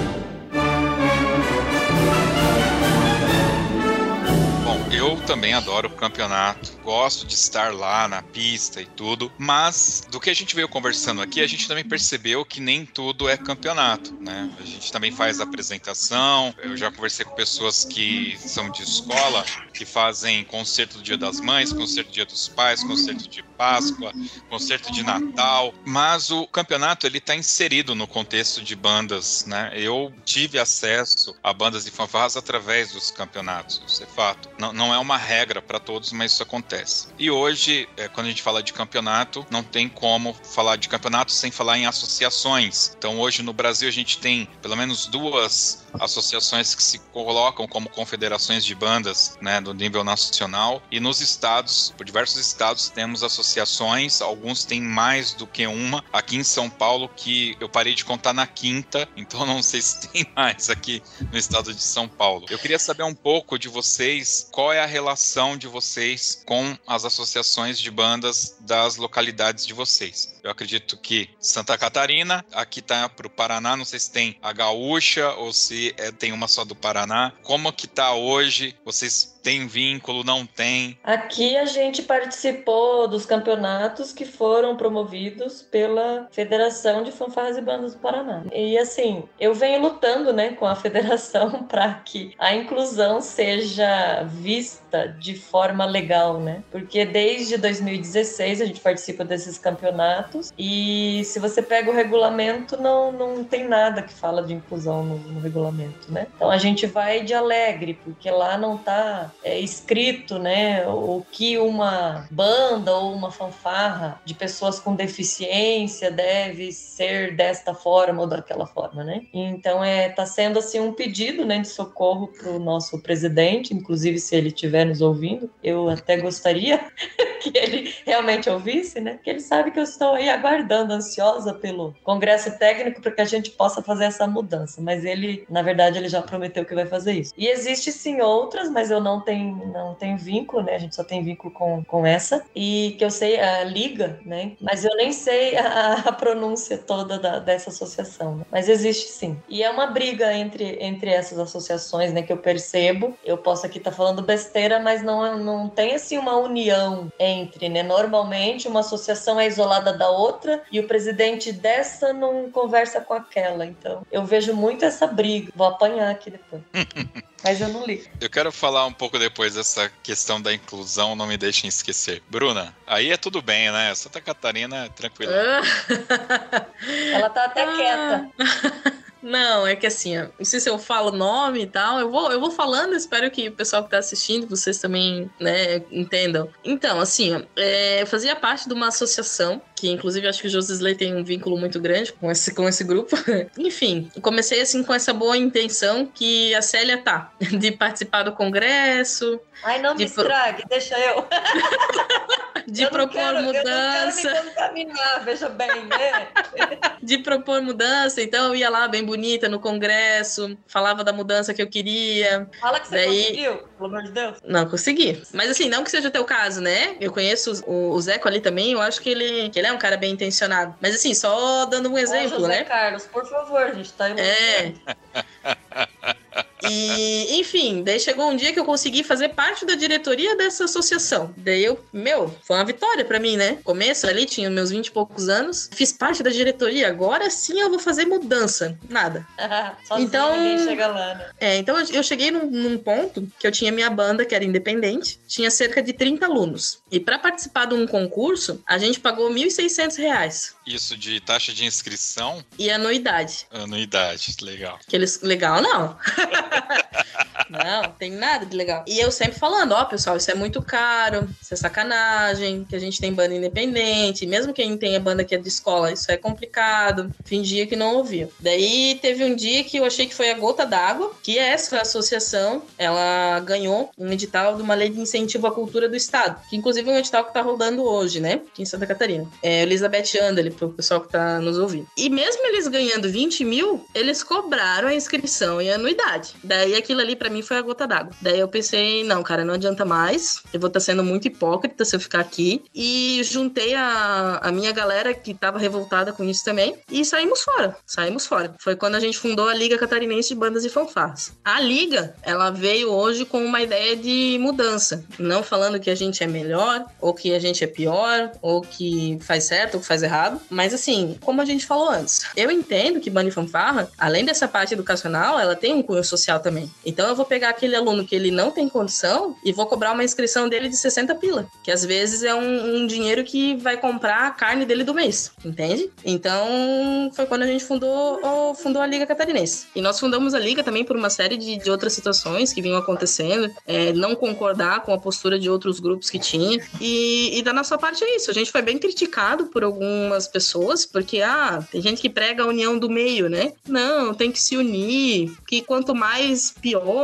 Eu também adoro o campeonato, gosto de estar lá na pista e tudo, mas do que a gente veio conversando aqui, a gente também percebeu que nem tudo é campeonato, né? A gente também faz apresentação, eu já conversei com pessoas que são de escola, que fazem concerto do Dia das Mães, concerto do Dia dos Pais, concerto de Páscoa, concerto de Natal, mas o campeonato ele está inserido no contexto de bandas, né? Eu tive acesso a bandas de fanfarras através dos campeonatos, isso é fato. Não, não é uma regra para todos, mas isso acontece. E hoje, é, quando a gente fala de campeonato, não tem como falar de campeonato sem falar em associações. Então, hoje no Brasil, a gente tem pelo menos duas associações que se colocam como confederações de bandas, né, do nível nacional. E nos estados, por diversos estados, temos associações. Alguns têm mais do que uma. Aqui em São Paulo, que eu parei de contar na quinta, então não sei se tem mais aqui no estado de São Paulo. Eu queria saber um pouco de vocês, qual é a relação de vocês com as associações de bandas das localidades de vocês. Eu acredito que Santa Catarina, aqui tá para o Paraná, não sei se tem a Gaúcha ou se é, tem uma só do Paraná. Como que tá hoje? Vocês tem vínculo, não tem? Aqui a gente participou dos campeonatos que foram promovidos pela Federação de Fanfarras e Bandas do Paraná. E assim, eu venho lutando, né, com a federação para que a inclusão seja vista de forma legal, né? Porque desde 2016 a gente participa desses campeonatos e se você pega o regulamento, não, não tem nada que fala de inclusão no, no regulamento, né? Então a gente vai de alegre, porque lá não tá é, escrito, né, o que uma banda ou uma fanfarra de pessoas com deficiência deve ser desta forma ou daquela forma, né? Então é tá sendo assim um pedido, né, de socorro para o nosso presidente, inclusive se ele estiver nos ouvindo, eu até gostaria que ele realmente ouvisse, né? Porque ele sabe que eu estou aí aguardando, ansiosa pelo Congresso Técnico para que a gente possa fazer essa mudança. Mas ele, na verdade, ele já prometeu que vai fazer isso. E existe sim outras, mas eu não tenho, não tenho vínculo, né? A gente só tem vínculo com, com essa. E que eu sei a Liga, né? Mas eu nem sei a, a pronúncia toda da, dessa associação. Né? Mas existe sim. E é uma briga entre, entre essas associações, né? Que eu percebo. Eu posso aqui estar tá falando besteira, mas não, não tem assim uma união entre, né? Normalmente uma associação é isolada da outra e o presidente dessa não conversa com aquela. Então, eu vejo muito essa briga. Vou apanhar aqui depois. Mas eu não li. Eu quero falar um pouco depois dessa questão da inclusão, não me deixem esquecer. Bruna, aí é tudo bem, né? Santa Catarina é tranquila. Ela tá até quieta. Não, é que assim, não sei se eu falo nome e tal, eu vou, eu vou falando, espero que o pessoal que tá assistindo, vocês também, né, entendam. Então, assim, é, eu fazia parte de uma associação, que inclusive acho que o Josisley tem um vínculo muito grande com esse, com esse grupo. Enfim, comecei assim com essa boa intenção que a Célia tá, de participar do congresso. Ai, não me estrague, pro... deixa eu. de eu propor quero, mudança. Eu não quero me veja bem, né? de propor mudança, então eu ia lá bem bonita no congresso, falava da mudança que eu queria. Fala que você Daí... conseguiu, pelo amor de Deus. Não consegui. Mas assim, não que seja o teu caso, né? Eu conheço o, o Zeco ali também, eu acho que ele, que ele é um cara bem intencionado. Mas assim, só dando um exemplo, Ô, José né? Carlos, por favor, a gente tá É. E, enfim, daí chegou um dia que eu consegui fazer parte da diretoria dessa associação. Daí eu, meu, foi uma vitória para mim, né? Começo ali, tinha meus 20 e poucos anos, fiz parte da diretoria, agora sim eu vou fazer mudança. Nada. Sozinho, então, ninguém chega lá, né? É, então eu cheguei num, num, ponto que eu tinha minha banda, que era independente, tinha cerca de 30 alunos. E para participar de um concurso, a gente pagou R$ 1.600. Isso de taxa de inscrição? E anuidade. Anuidade, legal. Aqueles, legal não. Não, tem nada de legal. E eu sempre falando, ó, pessoal, isso é muito caro, isso é sacanagem, que a gente tem banda independente, mesmo quem tem a banda que é de escola, isso é complicado. Fingia que não ouvia. Daí teve um dia que eu achei que foi a Gota d'Água, que essa associação, ela ganhou um edital de uma lei de incentivo à cultura do Estado, que inclusive é um edital que tá rodando hoje, né, aqui em Santa Catarina. É Elizabeth Andeli, pro pessoal que tá nos ouvindo. E mesmo eles ganhando 20 mil, eles cobraram a inscrição e a anuidade. Daí aquilo ali para mim foi a gota d'água. Daí eu pensei, não, cara, não adianta mais. Eu vou estar tá sendo muito hipócrita se eu ficar aqui. E juntei a, a minha galera que tava revoltada com isso também e saímos fora. Saímos fora. Foi quando a gente fundou a Liga Catarinense de Bandas e Fanfarras. A liga, ela veio hoje com uma ideia de mudança, não falando que a gente é melhor ou que a gente é pior ou que faz certo ou que faz errado, mas assim, como a gente falou antes, eu entendo que banda e fanfarra, além dessa parte educacional, ela tem um cunho social também. Então eu vou pegar aquele aluno que ele não tem condição e vou cobrar uma inscrição dele de 60 pila, que às vezes é um, um dinheiro que vai comprar a carne dele do mês, entende? Então foi quando a gente fundou, fundou a Liga Catarinense. E nós fundamos a Liga também por uma série de, de outras situações que vinham acontecendo, é, não concordar com a postura de outros grupos que tinha. E, e da nossa parte é isso. A gente foi bem criticado por algumas pessoas, porque ah, tem gente que prega a união do meio, né? Não, tem que se unir, que quanto mais pior,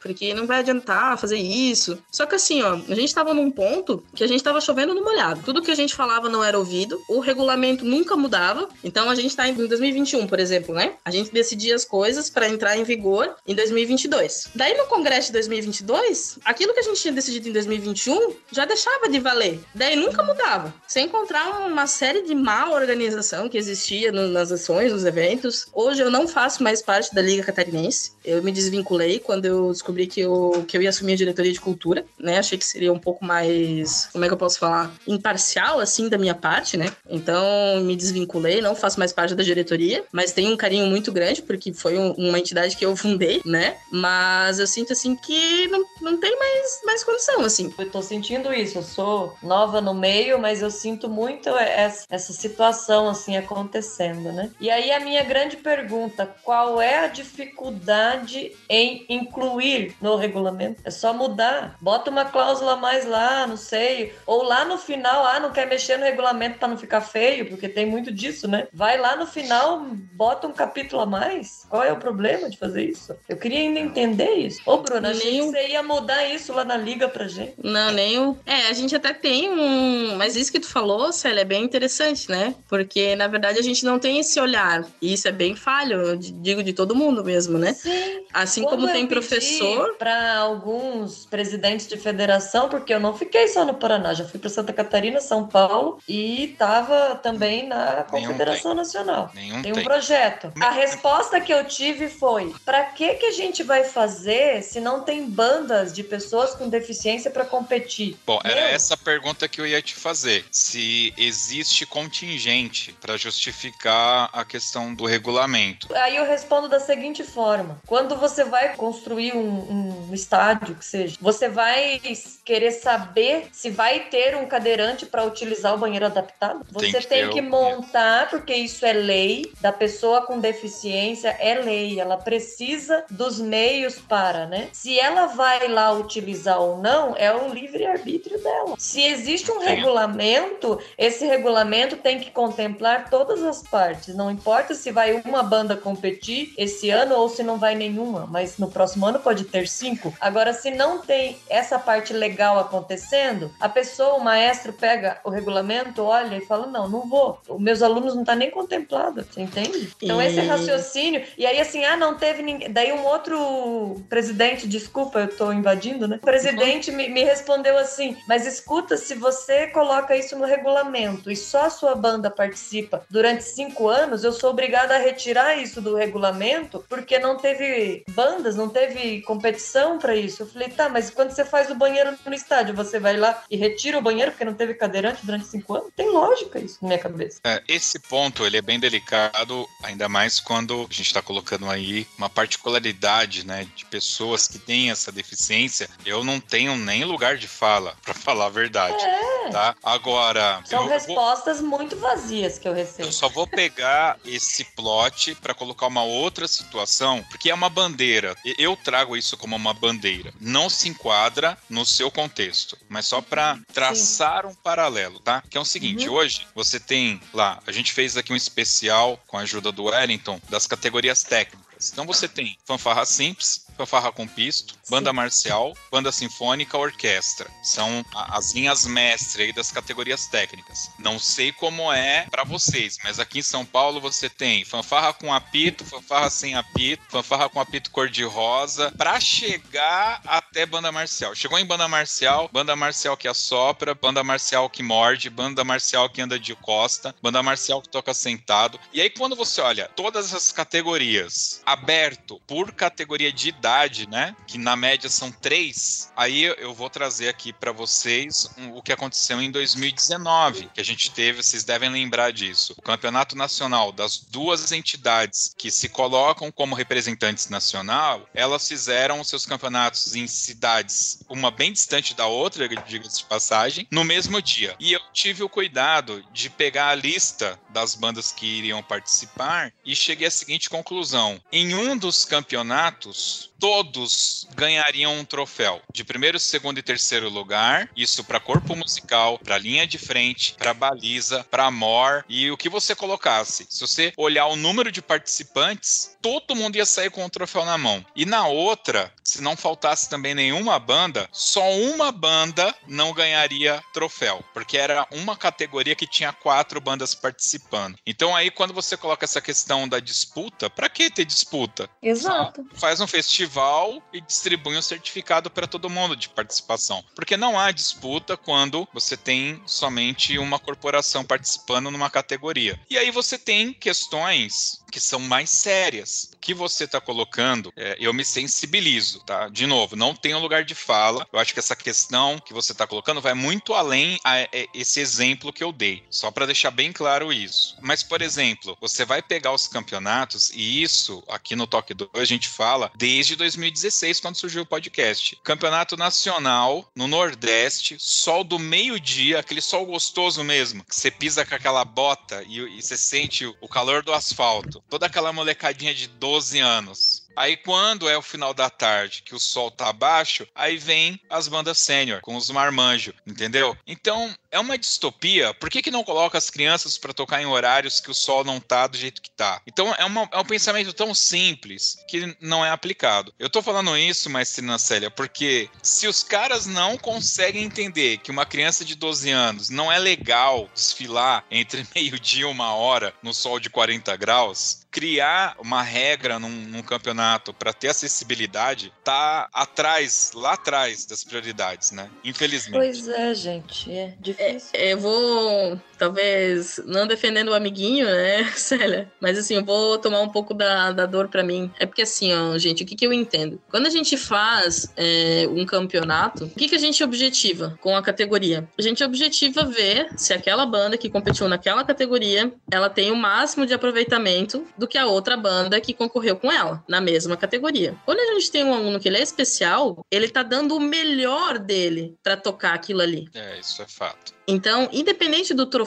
porque não vai adiantar fazer isso. Só que assim, ó, a gente tava num ponto que a gente tava chovendo no molhado. Tudo que a gente falava não era ouvido, o regulamento nunca mudava. Então a gente tá em 2021, por exemplo, né? A gente decidia as coisas para entrar em vigor em 2022. Daí no congresso de 2022, aquilo que a gente tinha decidido em 2021 já deixava de valer. Daí nunca mudava. Sem encontrar uma série de má organização que existia no, nas ações, nos eventos. Hoje eu não faço mais parte da Liga Catarinense. Eu me desvinculei quando eu descobri que eu, que eu ia assumir a diretoria de cultura, né? Achei que seria um pouco mais, como é que eu posso falar, imparcial, assim, da minha parte, né? Então me desvinculei, não faço mais parte da diretoria, mas tenho um carinho muito grande, porque foi um, uma entidade que eu fundei, né? Mas eu sinto, assim, que não, não tem mais, mais condição, assim. Eu tô sentindo isso, eu sou nova no meio, mas eu sinto muito essa, essa situação, assim, acontecendo, né? E aí a minha grande pergunta, qual é a dificuldade em incluir no regulamento? É só mudar. Bota uma cláusula a mais lá, não sei. Ou lá no final, ah, não quer mexer no regulamento para não ficar feio, porque tem muito disso, né? Vai lá no final, bota um capítulo a mais. Qual é o problema de fazer isso? Eu queria ainda entender isso. Ô, Bruna, achei que você ia mudar isso lá na liga pra gente. Não, nem o. É, a gente até tem um. Mas isso que tu falou, Célia, é bem interessante, né? Porque, na verdade, a gente não tem esse olhar. E isso é bem falho, eu digo de todo mundo mesmo, né? Sim. Assim Quando como tem professor. Para alguns presidentes de federação, porque eu não fiquei só no Paraná, já fui para Santa Catarina, São Paulo e estava também na Confederação Nenhum Nacional. Nenhum tem um tem. projeto. A resposta que eu tive foi: para que que a gente vai fazer se não tem bandas de pessoas com deficiência para competir? Bom, era Meu, essa pergunta que eu ia te fazer. Se existe contingente para justificar a questão do regulamento. Aí eu respondo da seguinte forma: quando você vai construir um, um estádio, que seja, você vai querer saber se vai ter um cadeirante para utilizar o banheiro adaptado? Tem Você que tem que montar, porque isso é lei, da pessoa com deficiência é lei, ela precisa dos meios para, né? Se ela vai lá utilizar ou não, é o livre-arbítrio dela. Se existe um Tem. regulamento, esse regulamento tem que contemplar todas as partes. Não importa se vai uma banda competir esse ano ou se não vai nenhuma, mas no próximo ano pode ter cinco. Agora, se não tem essa parte legal acontecendo, a pessoa, o maestro, pega o regulamento, olha e fala: Não, não vou. Os meus alunos não tá nem contemplado, você entende? Então, E- esse raciocínio. E aí, assim, ah, não teve ninguém. Daí, um outro presidente, desculpa, eu tô invadindo, né? O presidente me, me respondeu assim: Mas escuta, se você coloca isso no regulamento e só a sua banda participa durante cinco anos, eu sou obrigada a retirar isso do regulamento porque não teve bandas, não teve competição para isso. Eu falei, tá, mas quando você faz o banheiro no estádio, você vai lá e retira o banheiro porque não teve cadeirante durante cinco anos? Tem lógica isso na minha cabeça. É, esse ponto ele é bem delicado, ainda mais quando a gente está colocando aí uma particularidade, né, de pessoas que têm essa deficiência, eu não tenho nem lugar de fala, para falar a verdade. É. Tá? Agora. São respostas vou... muito vazias que eu recebo. Eu só vou pegar esse plot para colocar uma outra situação, porque é uma bandeira. Eu trago isso como uma bandeira. Não se enquadra no seu contexto, mas só para traçar Sim. um paralelo, tá? Que é o seguinte: uhum. hoje você tem lá, a gente fez aqui um especial com a ajuda do Wellington das categorias técnicas. Então você tem fanfarra simples, fanfarra com pisto, banda marcial, banda sinfônica, orquestra. São as linhas mestre aí das categorias técnicas. Não sei como é para vocês, mas aqui em São Paulo você tem fanfarra com apito, fanfarra sem apito, fanfarra com apito cor-de-rosa, para chegar até banda marcial. Chegou em banda marcial, banda marcial que assopra, banda marcial que morde, banda marcial que anda de costa, banda marcial que toca sentado. E aí quando você olha todas essas categorias aberto por categoria de idade, né? Que na média são três. Aí eu vou trazer aqui para vocês o que aconteceu em 2019, que a gente teve, vocês devem lembrar disso. O Campeonato Nacional das duas entidades que se colocam como representantes nacional, elas fizeram seus campeonatos em cidades, uma bem distante da outra, diga-se de passagem, no mesmo dia. E eu tive o cuidado de pegar a lista das bandas que iriam participar e cheguei à seguinte conclusão: em um dos campeonatos, todos ganhariam um troféu de primeiro, segundo e terceiro lugar. Isso para corpo musical, para linha de frente, para baliza, para mor e o que você colocasse. Se você olhar o número de participantes, todo mundo ia sair com o troféu na mão. E na outra, se não faltasse também nenhuma banda, só uma banda não ganharia troféu, porque era uma categoria que tinha quatro bandas participando. Então aí quando você coloca essa questão da disputa, para que ter disputa? Exato. Faz um festival festival e distribui um certificado para todo mundo de participação. Porque não há disputa quando você tem somente uma corporação participando numa categoria. E aí você tem questões que são mais sérias. Que você está colocando, é, eu me sensibilizo, tá? De novo, não tem um lugar de fala. Eu acho que essa questão que você está colocando vai muito além a, a é, esse exemplo que eu dei. Só para deixar bem claro isso. Mas, por exemplo, você vai pegar os campeonatos, e isso aqui no Toque 2 a gente fala desde 2016, quando surgiu o podcast. Campeonato Nacional no Nordeste, sol do meio-dia, aquele sol gostoso mesmo, que você pisa com aquela bota e, e você sente o calor do asfalto. Toda aquela molecadinha de 12 anos Aí quando é o final da tarde, que o sol tá baixo, aí vem as bandas sênior com os marmanjos, entendeu? Então, é uma distopia. Por que, que não coloca as crianças para tocar em horários que o sol não tá do jeito que tá? Então, é, uma, é um pensamento tão simples que não é aplicado. Eu tô falando isso, Maestrina Célia, porque se os caras não conseguem entender que uma criança de 12 anos não é legal desfilar entre meio-dia e uma hora no sol de 40 graus, criar uma regra num, num campeonato para ter acessibilidade tá atrás, lá atrás das prioridades, né? Infelizmente. Pois é, gente, é difícil. É, eu vou, talvez, não defendendo o amiguinho, né, Célia? Mas assim, eu vou tomar um pouco da, da dor para mim. É porque assim, ó, gente, o que, que eu entendo? Quando a gente faz é, um campeonato, o que, que a gente objetiva com a categoria? A gente objetiva ver se aquela banda que competiu naquela categoria, ela tem o máximo de aproveitamento do que a outra banda que concorreu com ela, na mesma categoria. Quando a gente tem um aluno que ele é especial, ele tá dando o melhor dele para tocar aquilo ali. É, isso é fato. Então, independente do troféu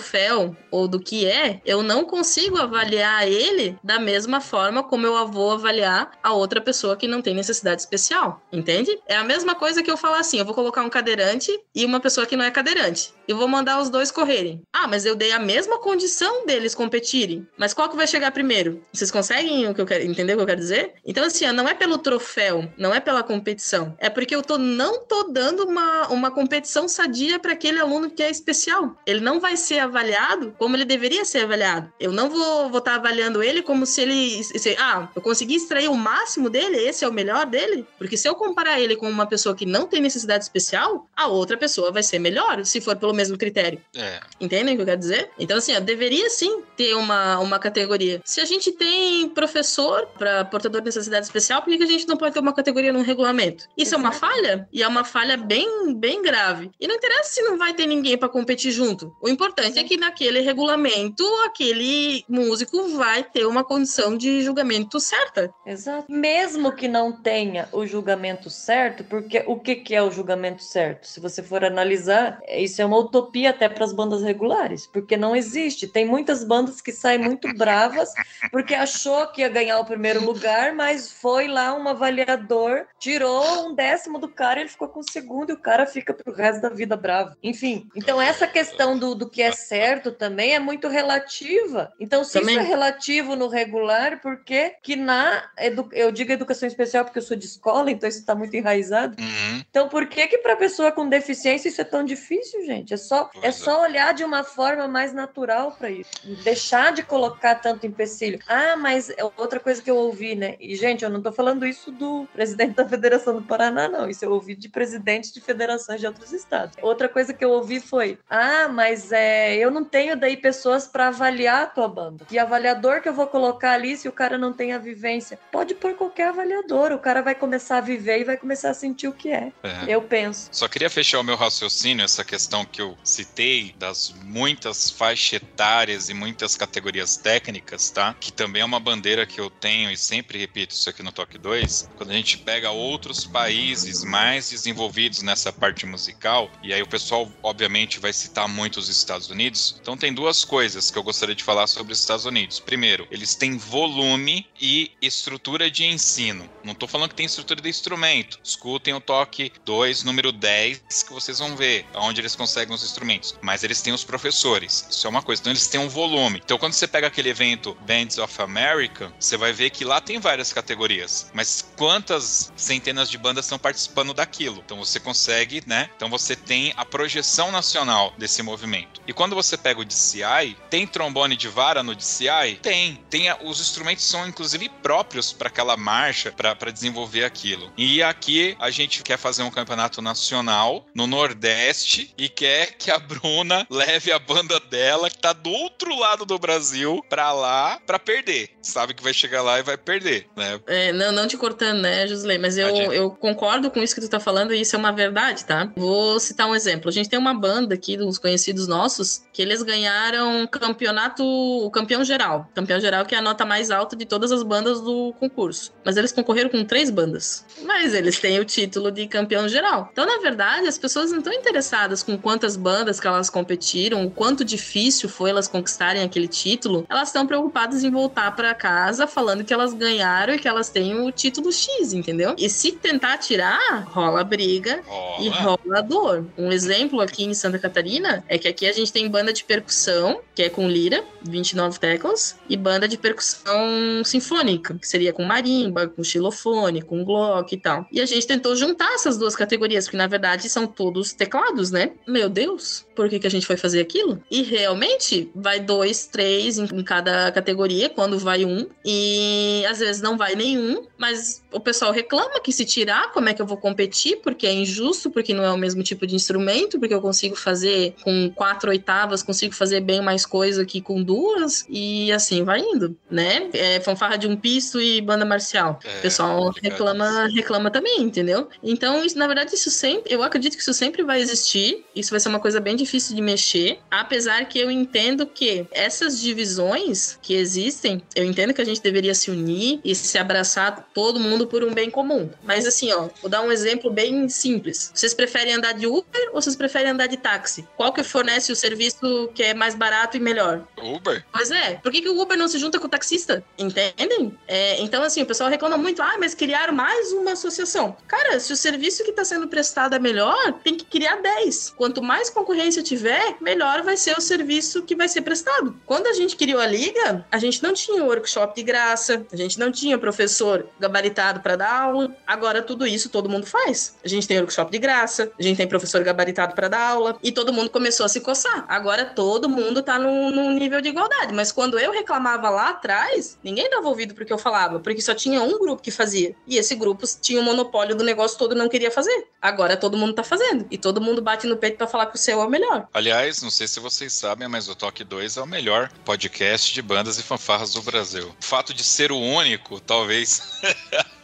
ou do que é, eu não consigo avaliar ele da mesma forma como eu vou avaliar a outra pessoa que não tem necessidade especial. Entende? É a mesma coisa que eu falar assim: eu vou colocar um cadeirante e uma pessoa que não é cadeirante. Eu vou mandar os dois correrem. Ah, mas eu dei a mesma condição deles competirem. Mas qual que vai chegar primeiro? Vocês conseguem o que eu quero, entender o que eu quero dizer? Então, assim, não é pelo troféu, não é pela competição. É porque eu tô, não tô dando uma, uma competição sadia para aquele aluno que é especial. Ele não vai ser avaliado como ele deveria ser avaliado. Eu não vou estar tá avaliando ele como se ele. Se, ah, eu consegui extrair o máximo dele, esse é o melhor dele. Porque se eu comparar ele com uma pessoa que não tem necessidade especial, a outra pessoa vai ser melhor, se for pelo mesmo critério. É. Entendem o que eu quero dizer? Então, assim, ó, deveria sim ter uma, uma categoria. Se a gente tem professor para portador de necessidade especial, por que, que a gente não pode ter uma categoria no regulamento? Isso é uma falha? E é uma falha bem, bem grave. E não interessa se não vai ter ninguém para competir junto. O importante é que naquele regulamento, aquele músico vai ter uma condição de julgamento certa. Exato. Mesmo que não tenha o julgamento certo, porque o que, que é o julgamento certo? Se você for analisar, isso é uma utopia até para as bandas regulares, porque não existe. Tem muitas bandas que saem muito bravas porque achou que ia ganhar o primeiro lugar, mas foi lá um avaliador, tirou um décimo do cara, ele ficou com o segundo e o cara fica pro resto da vida bravo. Enfim, então essa questão do, do que é certo também é muito relativa. Então, se Também. isso é relativo no regular, por que que na edu... eu digo educação especial porque eu sou de escola, então isso está muito enraizado. Uhum. Então, por que que para pessoa com deficiência isso é tão difícil, gente? É só Pois é é. só olhar de uma forma mais natural para isso, deixar de colocar tanto empecilho. Ah, mas é outra coisa que eu ouvi, né? E gente, eu não tô falando isso do presidente da Federação do Paraná, não. Isso eu ouvi de presidentes de federações de outros estados. Outra coisa que eu ouvi foi: "Ah, mas é, eu não tenho daí pessoas para avaliar a tua banda. E avaliador que eu vou colocar ali se o cara não tem a vivência? Pode pôr qualquer avaliador, o cara vai começar a viver e vai começar a sentir o que é. É. Eu penso. Só queria fechar o meu raciocínio, essa questão que eu citei das muitas faixas etárias e muitas categorias técnicas, tá? Que também é uma bandeira que eu tenho e sempre repito isso aqui no Toque 2. Quando a gente pega outros países mais desenvolvidos nessa parte musical, e aí o pessoal, obviamente, vai citar muito os Estados Unidos. Então, tem duas coisas que eu gostaria de falar sobre os Estados Unidos. Primeiro, eles têm volume e estrutura de ensino. Não tô falando que tem estrutura de instrumento. Escutem o toque 2, número 10, que vocês vão ver onde eles conseguem os instrumentos. Mas eles têm os professores. Isso é uma coisa. Então eles têm um volume. Então quando você pega aquele evento Bands of America, você vai ver que lá tem várias categorias. Mas quantas centenas de bandas estão participando daquilo? Então você consegue, né? Então você tem a projeção nacional desse movimento. E quando você pega o DCI, tem trombone de vara no DCI? Tem. Tem os instrumentos são inclusive próprios para aquela marcha, para desenvolver aquilo. E aqui a gente quer fazer um campeonato nacional no Nordeste e quer que a Bruna leve a banda dela, que tá do outro lado do Brasil, pra lá pra perder. Sabe que vai chegar lá e vai perder, né? É, não, não te cortando, né, Josley? Mas eu, eu concordo com isso que tu tá falando e isso é uma verdade, tá? Vou citar um exemplo. A gente tem uma banda aqui, dos conhecidos nossos, que eles ganharam campeonato, o campeão geral. Campeão geral que é a nota mais alta de todas as bandas do concurso. Mas eles concorreram com três bandas. Mas eles têm o título de campeão geral. Então, na verdade, as pessoas não estão interessadas com quantas bandas que elas competiram, o quanto difícil foi elas conquistarem aquele título. Elas estão preocupadas em voltar para casa falando que elas ganharam e que elas têm o título X, entendeu? E se tentar tirar, rola briga e rola dor. Um exemplo aqui em Santa Catarina é que aqui a gente tem banda de percussão, que é com lira, 29 teclas, e banda de percussão sinfônica, que seria com marimba, com xilofone, com glock e tal. E a gente tentou juntar essas duas categorias, porque na verdade são todos teclados, né? Meu Deus, por que, que a gente foi fazer aquilo? E realmente vai dois, três em cada categoria, quando vai um, e às vezes não vai nenhum, mas o pessoal reclama que se tirar, como é que eu vou competir? Porque é injusto, porque não é o mesmo tipo de instrumento, porque eu consigo fazer com quatro oitavas, consigo fazer bem mais coisa que com duas, e assim vai indo, né? É fanfarra de um pisto e banda marcial. É, o pessoal reclama, reclama também, entendeu? Então, isso, na verdade, isso sempre, eu acredito que isso sempre vai existir, isso vai ser uma coisa bem difícil de mexer, apesar que eu entendo que essas divisões que existem, eu entendo que a gente deveria se unir e se abraçar todo mundo por um bem comum. Mas assim, ó, vou dar um exemplo bem simples. Vocês preferem andar de Uber ou vocês preferem andar de táxi? Qual que fornece o serviço que é mais barato melhor? Uber? Pois é, por que, que o Uber não se junta com o taxista? Entendem? É, então, assim, o pessoal reclama muito, ah, mas criaram mais uma associação. Cara, se o serviço que está sendo prestado é melhor, tem que criar 10. Quanto mais concorrência tiver, melhor vai ser o serviço que vai ser prestado. Quando a gente criou a liga, a gente não tinha workshop de graça, a gente não tinha professor gabaritado para dar aula. Agora, tudo isso todo mundo faz. A gente tem workshop de graça, a gente tem professor gabaritado para dar aula, e todo mundo começou a se coçar. Agora todo mundo tá no num, num nível de igualdade. Mas quando eu reclamava lá atrás, ninguém dava ouvido porque eu falava, porque só tinha um grupo que fazia. E esse grupo tinha o monopólio do negócio todo não queria fazer. Agora todo mundo tá fazendo. E todo mundo bate no peito para falar que o seu é o melhor. Aliás, não sei se vocês sabem, mas o Toque 2 é o melhor podcast de bandas e fanfarras do Brasil. O fato de ser o único, talvez.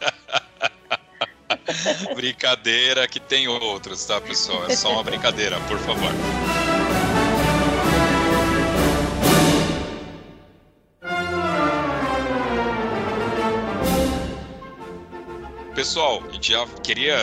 brincadeira que tem outros, tá, pessoal? É só uma brincadeira, por favor. Pessoal, a gente já queria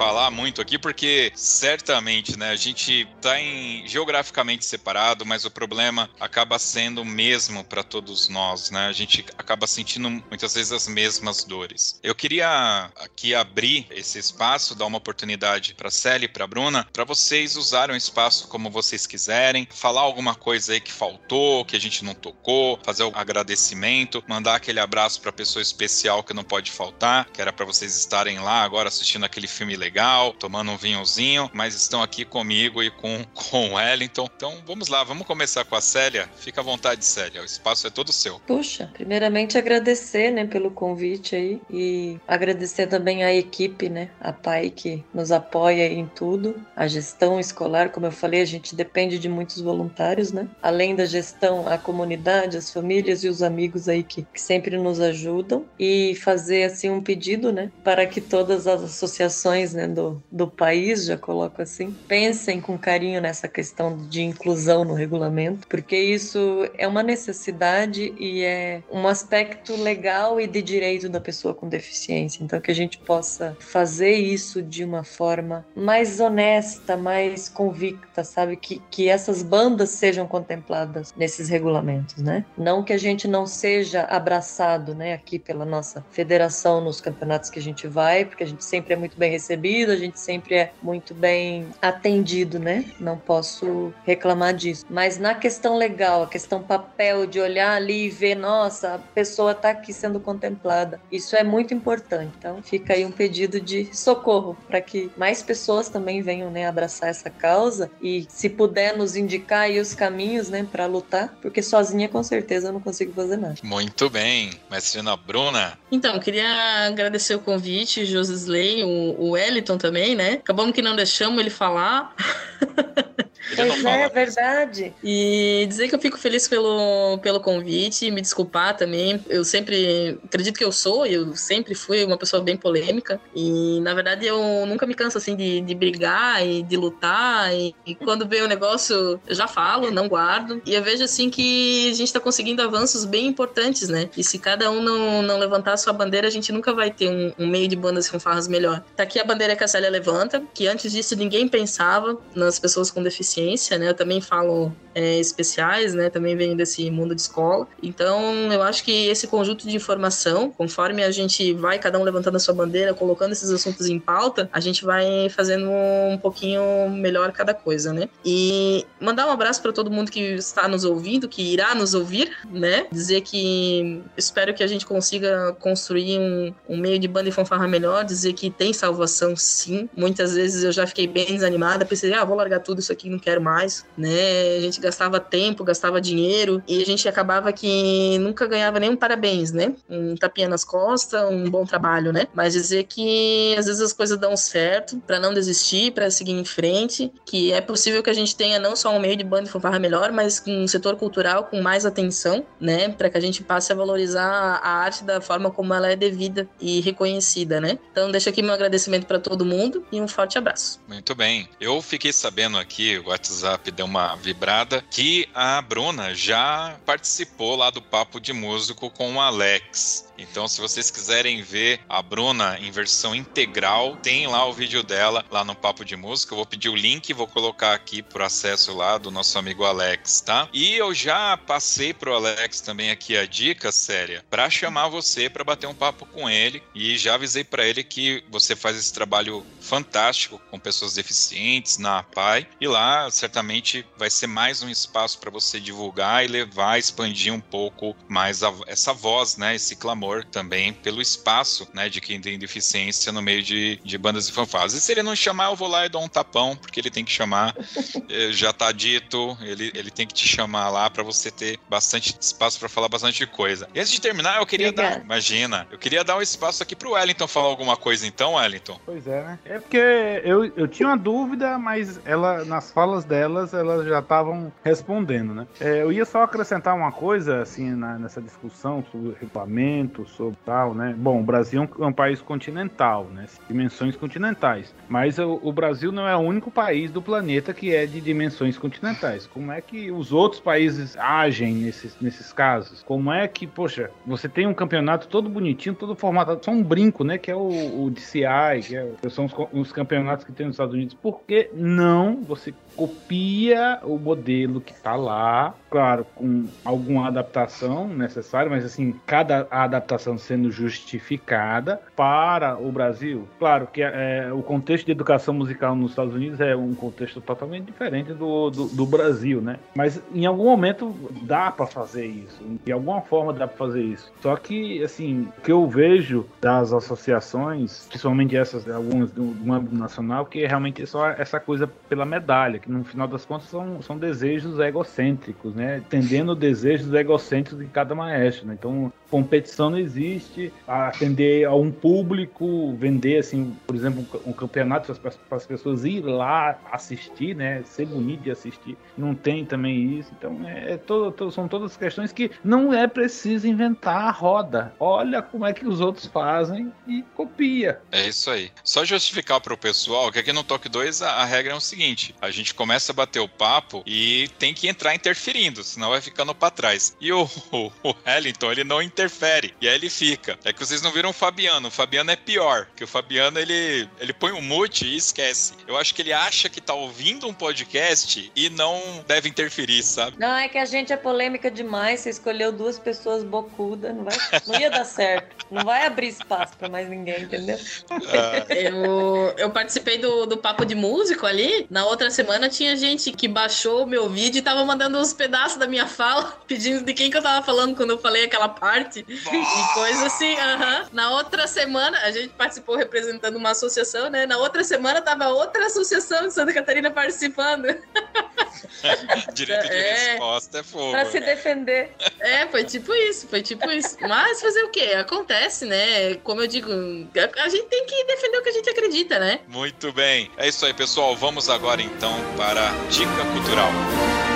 falar muito aqui, porque certamente, né, a gente está em geograficamente separado, mas o problema acaba sendo o mesmo para todos nós, né? A gente acaba sentindo muitas vezes as mesmas dores. Eu queria aqui abrir esse espaço, dar uma oportunidade para Célia e para Bruna, para vocês usarem o espaço como vocês quiserem, falar alguma coisa aí que faltou, que a gente não tocou, fazer o agradecimento, mandar aquele abraço para pessoa especial que não pode faltar, que era para vocês estarem lá agora assistindo aquele filme legal legal, tomando um vinhozinho, mas estão aqui comigo e com, com o Wellington. Então vamos lá, vamos começar com a Célia. Fica à vontade, Célia, o espaço é todo seu. Puxa, primeiramente agradecer, né, pelo convite aí e agradecer também à equipe, né, a PAI que nos apoia em tudo, a gestão escolar, como eu falei, a gente depende de muitos voluntários, né? Além da gestão, a comunidade, as famílias e os amigos aí que, que sempre nos ajudam e fazer assim um pedido, né, para que todas as associações, né, do, do país, já coloco assim, pensem com carinho nessa questão de inclusão no regulamento, porque isso é uma necessidade e é um aspecto legal e de direito da pessoa com deficiência. Então, que a gente possa fazer isso de uma forma mais honesta, mais convicta, sabe? Que, que essas bandas sejam contempladas nesses regulamentos, né? Não que a gente não seja abraçado, né, aqui pela nossa federação nos campeonatos que a gente vai, porque a gente sempre é muito bem recebido recebido, a gente sempre é muito bem atendido, né? Não posso reclamar disso. Mas na questão legal, a questão papel, de olhar ali e ver, nossa, a pessoa está aqui sendo contemplada, isso é muito importante. Então fica aí um pedido de socorro para que mais pessoas também venham né, abraçar essa causa e, se puder, nos indicar aí os caminhos né, para lutar, porque sozinha com certeza eu não consigo fazer nada. Muito bem. Mestrina Bruna. Então, queria agradecer o convite, Josisley, o, o L Wellington também, né? Acabamos que não deixamos ele falar. Pois é, verdade. E dizer que eu fico feliz pelo, pelo convite, me desculpar também. Eu sempre acredito que eu sou, eu sempre fui uma pessoa bem polêmica. E na verdade eu nunca me canso assim de, de brigar e de lutar. E, e quando vem o negócio, eu já falo, não guardo. E eu vejo assim que a gente tá conseguindo avanços bem importantes, né? E se cada um não, não levantar a sua bandeira, a gente nunca vai ter um, um meio de bandas e fanfarras melhor. Tá aqui a bandeira que a Célia levanta, que antes disso ninguém pensava nas pessoas com deficiência deficiência, né? Eu também falo é, especiais, né? Também venho desse mundo de escola. Então, eu acho que esse conjunto de informação, conforme a gente vai cada um levantando a sua bandeira, colocando esses assuntos em pauta, a gente vai fazendo um pouquinho melhor cada coisa, né? E mandar um abraço para todo mundo que está nos ouvindo, que irá nos ouvir, né? Dizer que espero que a gente consiga construir um, um meio de banda e fanfarra melhor, dizer que tem salvação sim. Muitas vezes eu já fiquei bem desanimada, pensei, ah, vou largar tudo isso aqui, não quero mais, né? A gente gastava tempo, gastava dinheiro e a gente acabava que nunca ganhava nenhum parabéns, né? Um tapinha nas costas, um bom trabalho, né? Mas dizer que às vezes as coisas dão certo para não desistir, para seguir em frente, que é possível que a gente tenha não só um meio de banda e fanfarra melhor, mas um setor cultural com mais atenção, né? Para que a gente passe a valorizar a arte da forma como ela é devida e reconhecida, né? Então deixo aqui meu agradecimento para todo mundo e um forte abraço. Muito bem. Eu fiquei sabendo aqui, WhatsApp deu uma vibrada, que a Bruna já participou lá do Papo de Músico com o Alex. Então, se vocês quiserem ver a Bruna em versão integral, tem lá o vídeo dela lá no Papo de Música. Eu vou pedir o link e vou colocar aqui pro acesso lá do nosso amigo Alex, tá? E eu já passei pro Alex também aqui a dica séria para chamar você para bater um papo com ele e já avisei para ele que você faz esse trabalho fantástico com pessoas deficientes na APAI e lá certamente vai ser mais um espaço para você divulgar e levar, expandir um pouco mais a, essa voz, né, esse clamor amor também pelo espaço, né, de quem tem deficiência no meio de, de bandas e fanfarras. E se ele não chamar, eu vou lá e dou um tapão, porque ele tem que chamar, eh, já tá dito, ele, ele tem que te chamar lá para você ter bastante espaço para falar bastante coisa. E antes de terminar, eu queria Obrigada. dar, imagina, eu queria dar um espaço aqui pro Wellington falar alguma coisa então, Wellington. Pois é, né? É porque eu, eu tinha uma dúvida, mas ela, nas falas delas, elas já estavam respondendo, né? É, eu ia só acrescentar uma coisa, assim, na, nessa discussão sobre regulamento, sobre tal, né? Bom, o Brasil é um, é um país continental, né? Dimensões continentais. Mas o, o, Brasil não é o único país do planeta que é de dimensões continentais. Como é que os outros países agem nesses, nesses casos? Como é que, poxa, você tem um campeonato todo bonitinho, todo formatado, só um brinco, né? Que é o, o DCI, que é, são os, os campeonatos que tem nos Estados Unidos. Por que não você copia o modelo que está lá, claro, com alguma adaptação necessária, mas assim, cada adaptação sendo justificada para o Brasil. Claro que é, o contexto de educação musical nos Estados Unidos é um contexto totalmente diferente do, do, do Brasil, né? Mas em algum momento dá para fazer isso, de alguma forma dá para fazer isso. Só que, assim, o que eu vejo das associações, principalmente essas, algumas do, do âmbito nacional, que é realmente só essa coisa pela medalha, que no final das contas são, são desejos egocêntricos, né? Tendendo desejos egocêntricos de cada maestro, né? Então, competição não existe, atender a um público, vender, assim, por exemplo, um, campeonato para as pessoas ir lá assistir, né? Ser bonito de assistir. Não tem também isso. Então, é, é todo, todo, são todas questões que não é preciso inventar a roda. Olha como é que os outros fazem e copia. É isso aí. Só justificar para o pessoal que aqui no Toque 2 a, a regra é o seguinte: a gente começa a bater o papo e tem que entrar interferindo, senão vai ficando para trás. E o, o, o Wellington, ele não interfere. E aí ele fica. É que vocês não viram o Fabiano. O Fabiano é pior, que o Fabiano ele, ele põe um mute e esquece. Eu acho que ele acha que tá ouvindo um podcast e não deve interferir, sabe? Não, é que a gente é polêmica demais. Você escolheu duas pessoas bocudas, não, vai, não ia dar certo. Não vai abrir espaço para mais ninguém, entendeu? Ah. Eu, eu participei do, do Papo de Músico ali. Na outra semana tinha gente que baixou o meu vídeo e tava mandando uns pedaços da minha fala, pedindo de quem que eu tava falando quando eu falei aquela parte. e coisa assim, aham. Uh -huh. Na outra semana, a gente participou representando uma associação, né? Na outra semana tava outra associação de Santa Catarina participando. Direito de é, resposta é fogo. Pra se defender. É, foi tipo isso, foi tipo isso. Mas fazer o quê? Acontece, né? Como eu digo, a gente tem que defender o que a gente acredita, né? Muito bem. É isso aí, pessoal. Vamos agora então para Dica Cultural.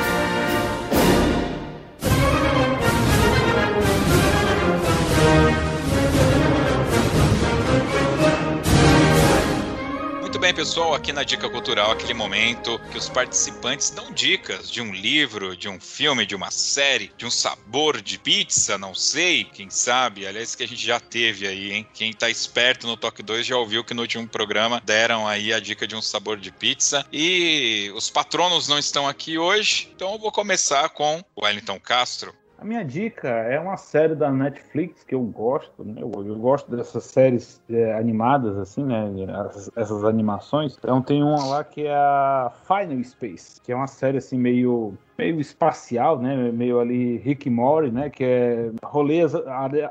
Bem, pessoal, aqui na Dica Cultural, aquele momento que os participantes dão dicas de um livro, de um filme, de uma série, de um sabor de pizza, não sei, quem sabe. Aliás, que a gente já teve aí, hein? Quem tá esperto no Toque 2 já ouviu que no último programa deram aí a dica de um sabor de pizza. E os patronos não estão aqui hoje, então eu vou começar com o Wellington Castro. A minha dica é uma série da Netflix que eu gosto, né? Eu, eu gosto dessas séries é, animadas, assim, né? Essas, essas, animações. Então tem uma lá que é a Final Space, que é uma série assim meio meio espacial, né? Meio ali Rick Mori, né? Que é rolês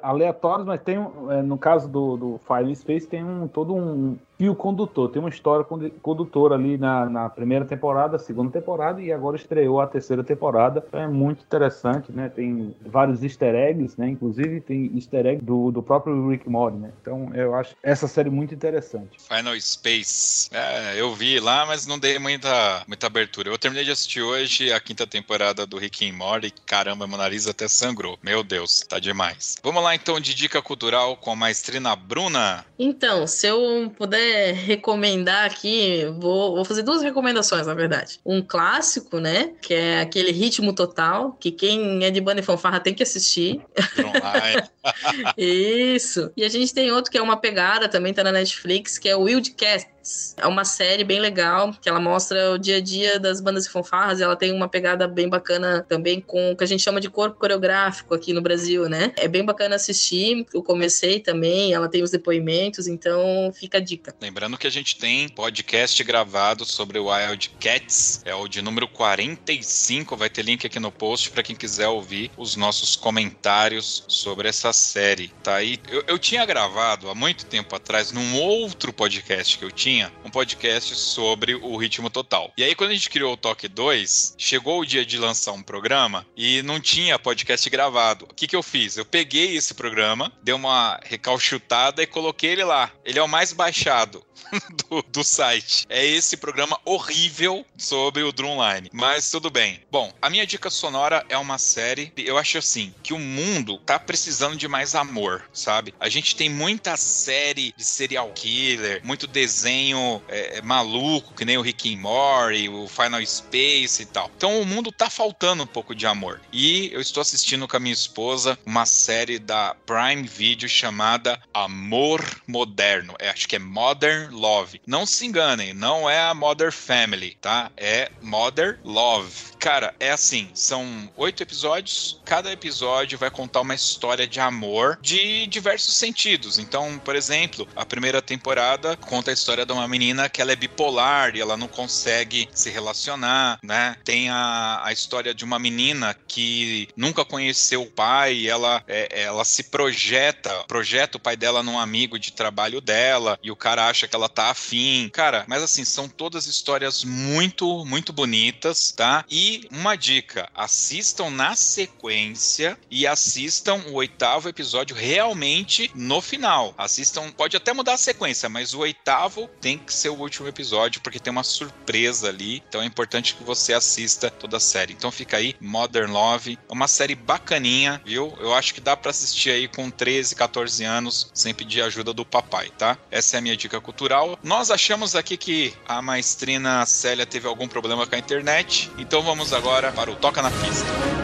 aleatórios, mas tem, é, no caso do, do Final Space, tem um, todo um, fio condutor. Tem uma história condutora ali na, na, primeira temporada, segunda temporada e agora estreou a terceira temporada. Então é muito interessante, né? Tem vários easter eggs, né? Inclusive tem easter egg do, do próprio Rick Mori, né? Então eu acho essa série muito interessante. Final Space. É, eu vi lá, mas não dei muita, muita abertura. Eu terminei de assistir hoje a quinta temporada do Rick and Morty. Caramba, meu nariz até sangrou. Meu Deus, tá demais. Vamos lá então de dica cultural com a maestrina Bruna. Então, se eu puder recomendar aqui, vou, vou fazer duas recomendações, na verdade. Um clássico, né? Que é aquele Ritmo Total, que quem é de banda e fanfarra tem que assistir. Isso. E a gente tem outro que é uma pegada, também tá na Netflix, que é o Wildcats Cats. É uma série bem legal, que ela mostra o dia a dia das bandas e fanfarras. Ela tem uma pegada bem bacana também com o que a gente chama de corpo coreográfico aqui no Brasil, né? É bem bacana assistir. Eu comecei também, ela tem os depoimentos, então fica a dica. Lembrando que a gente tem podcast gravado sobre o Wild Cats, é o de número 45, vai ter link aqui no post para quem quiser ouvir os nossos comentários sobre essa série. Tá aí. Eu, eu tinha gravado há muito tempo atrás num outro podcast que eu tinha, um podcast sobre o ritmo total. E aí quando a gente criou o Toque 2, chegou o dia de lançar um programa e não tinha podcast gravado. O que que eu fiz? Eu peguei esse programa, dei uma recalchutada e coloquei ele lá. Ele é o mais baixado. do, do, site. É esse programa horrível sobre o Drumline. Mas tudo bem. Bom, a minha dica sonora é uma série. Eu acho assim que o mundo tá precisando de mais amor, sabe? A gente tem muita série de serial killer, muito desenho é, é maluco, que nem o Rick and Morty, o Final Space e tal. Então o mundo tá faltando um pouco de amor. E eu estou assistindo com a minha esposa uma série da Prime Video chamada Amor Moderno. É, acho que é Modern Love. Não se enganem, não é a Mother Family, tá? É Mother Love. Cara, é assim, são oito episódios. Cada episódio vai contar uma história de amor de diversos sentidos. Então, por exemplo, a primeira temporada conta a história de uma menina que ela é bipolar e ela não consegue se relacionar, né? Tem a, a história de uma menina que nunca conheceu o pai e ela, é, ela se projeta, projeta o pai dela num amigo de trabalho dela e o cara acha que ela tá afim. Cara, mas assim, são todas histórias muito, muito bonitas, tá? E uma dica: assistam na sequência e assistam o oitavo episódio realmente no final. Assistam, pode até mudar a sequência, mas o oitavo tem que ser o último episódio, porque tem uma surpresa ali. Então é importante que você assista toda a série. Então fica aí, Modern Love. É uma série bacaninha, viu? Eu acho que dá para assistir aí com 13, 14 anos, sem pedir ajuda do papai, tá? Essa é a minha dica cultural. Nós achamos aqui que a maestrina Célia teve algum problema com a internet, então vamos vamos agora para o Toca na Pista.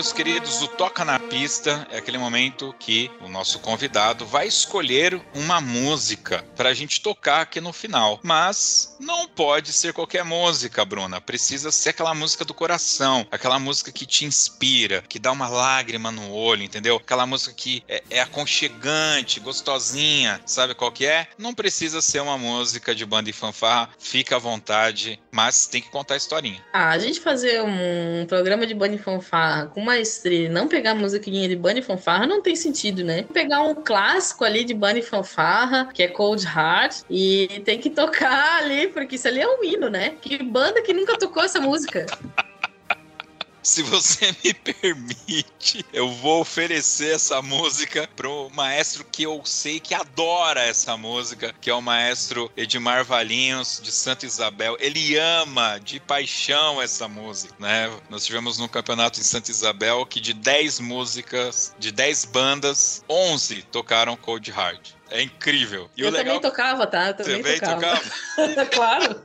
Meus queridos, o Toca na Pista é aquele momento que o nosso convidado vai escolher uma música para a gente tocar aqui no final. Mas não pode ser qualquer música, Bruna. Precisa ser aquela música do coração, aquela música que te inspira, que dá uma lágrima no olho, entendeu? Aquela música que é, é aconchegante, gostosinha, sabe qual que é? Não precisa ser uma música de banda e fanfarra, fica à vontade, mas tem que contar a historinha. Ah, a gente fazer um programa de banda e fanfarra com com maestria não pegar musiquinha de e fanfarra não tem sentido, né? Pegar um clássico ali de e fanfarra, que é Cold Heart, e tem que tocar ali, porque isso ali é um hino, né? Que banda que nunca tocou essa música? Se você me permite, eu vou oferecer essa música pro maestro que eu sei que adora essa música, que é o maestro Edmar Valinhos, de Santa Isabel. Ele ama de paixão essa música, né? Nós tivemos no campeonato em Santa Isabel que de 10 músicas, de 10 bandas, 11 tocaram Cold Hard. É incrível. E eu legal... também tocava, tá? Eu também, também tocava. tocava? claro.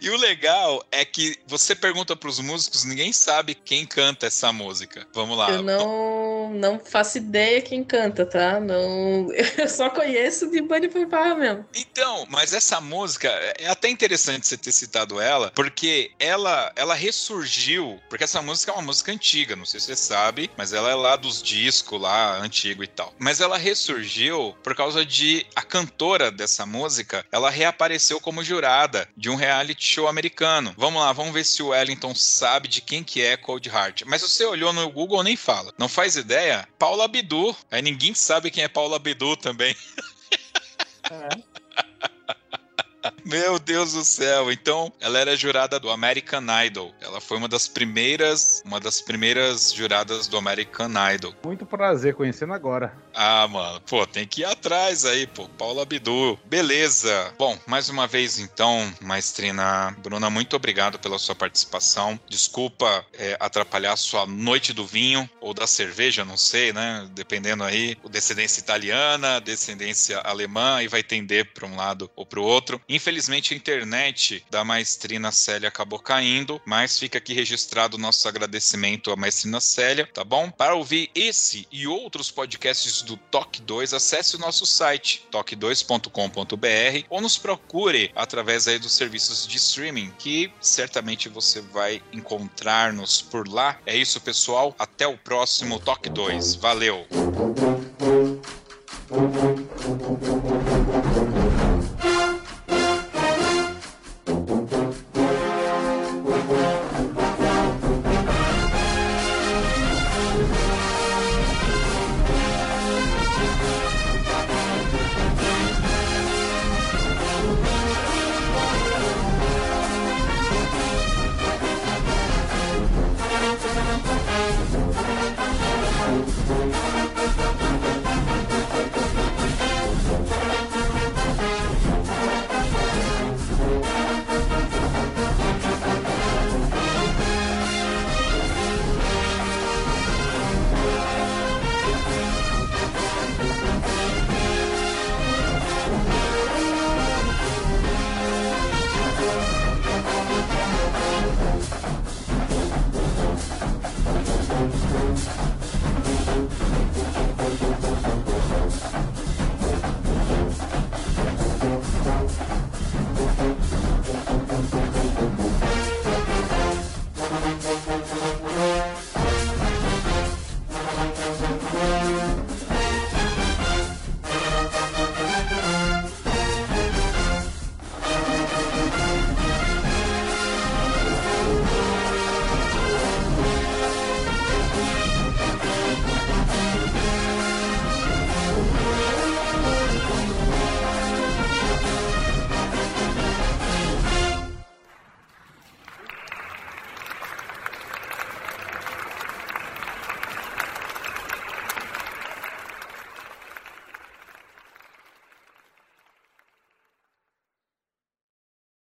e o legal é que você pergunta para os músicos, ninguém sabe quem canta essa música. Vamos lá. Eu não, não faço ideia quem canta, tá? Não, eu só conheço de Bunny Fanfarra mesmo. Então, mas essa música é até interessante você ter citado ela, porque ela, ela ressurgiu, porque essa música é uma música antiga, não sei se você sabe, mas ela é lá dos discos lá antigo e tal. Mas ela ressurgiu por causa de a cantora dessa música, ela reapareceu como jurada de um reality show americano. Vamos lá, vamos ver se o Wellington sabe de quem que é Cold Heart. Mas se você olhou no Google, nem fala. Não faz ideia? Paula Abdu. Aí ninguém sabe quem é Paula Abdu também. É. Meu Deus do céu. Então, ela era jurada do American Idol. Ela foi uma das primeiras, uma das primeiras juradas do American Idol. Muito prazer conhecendo agora. Ah, mano, pô, tem que ir atrás aí, pô. Paula Abdu. Beleza. Bom, mais uma vez então, maestrina Bruna, muito obrigado pela sua participação. Desculpa é, atrapalhar a sua noite do vinho ou da cerveja, não sei, né? Dependendo aí, o descendência italiana, descendência alemã e vai tender para um lado ou para o outro. Infelizmente, a internet da maestrina Célia acabou caindo, mas fica aqui registrado o nosso agradecimento à maestrina Célia, tá bom? Para ouvir esse e outros podcasts do Toque 2, acesse o nosso site toque2.com.br ou nos procure através aí dos serviços de streaming que certamente você vai encontrar-nos por lá. É isso, pessoal. Até o próximo Toque 2. Valeu!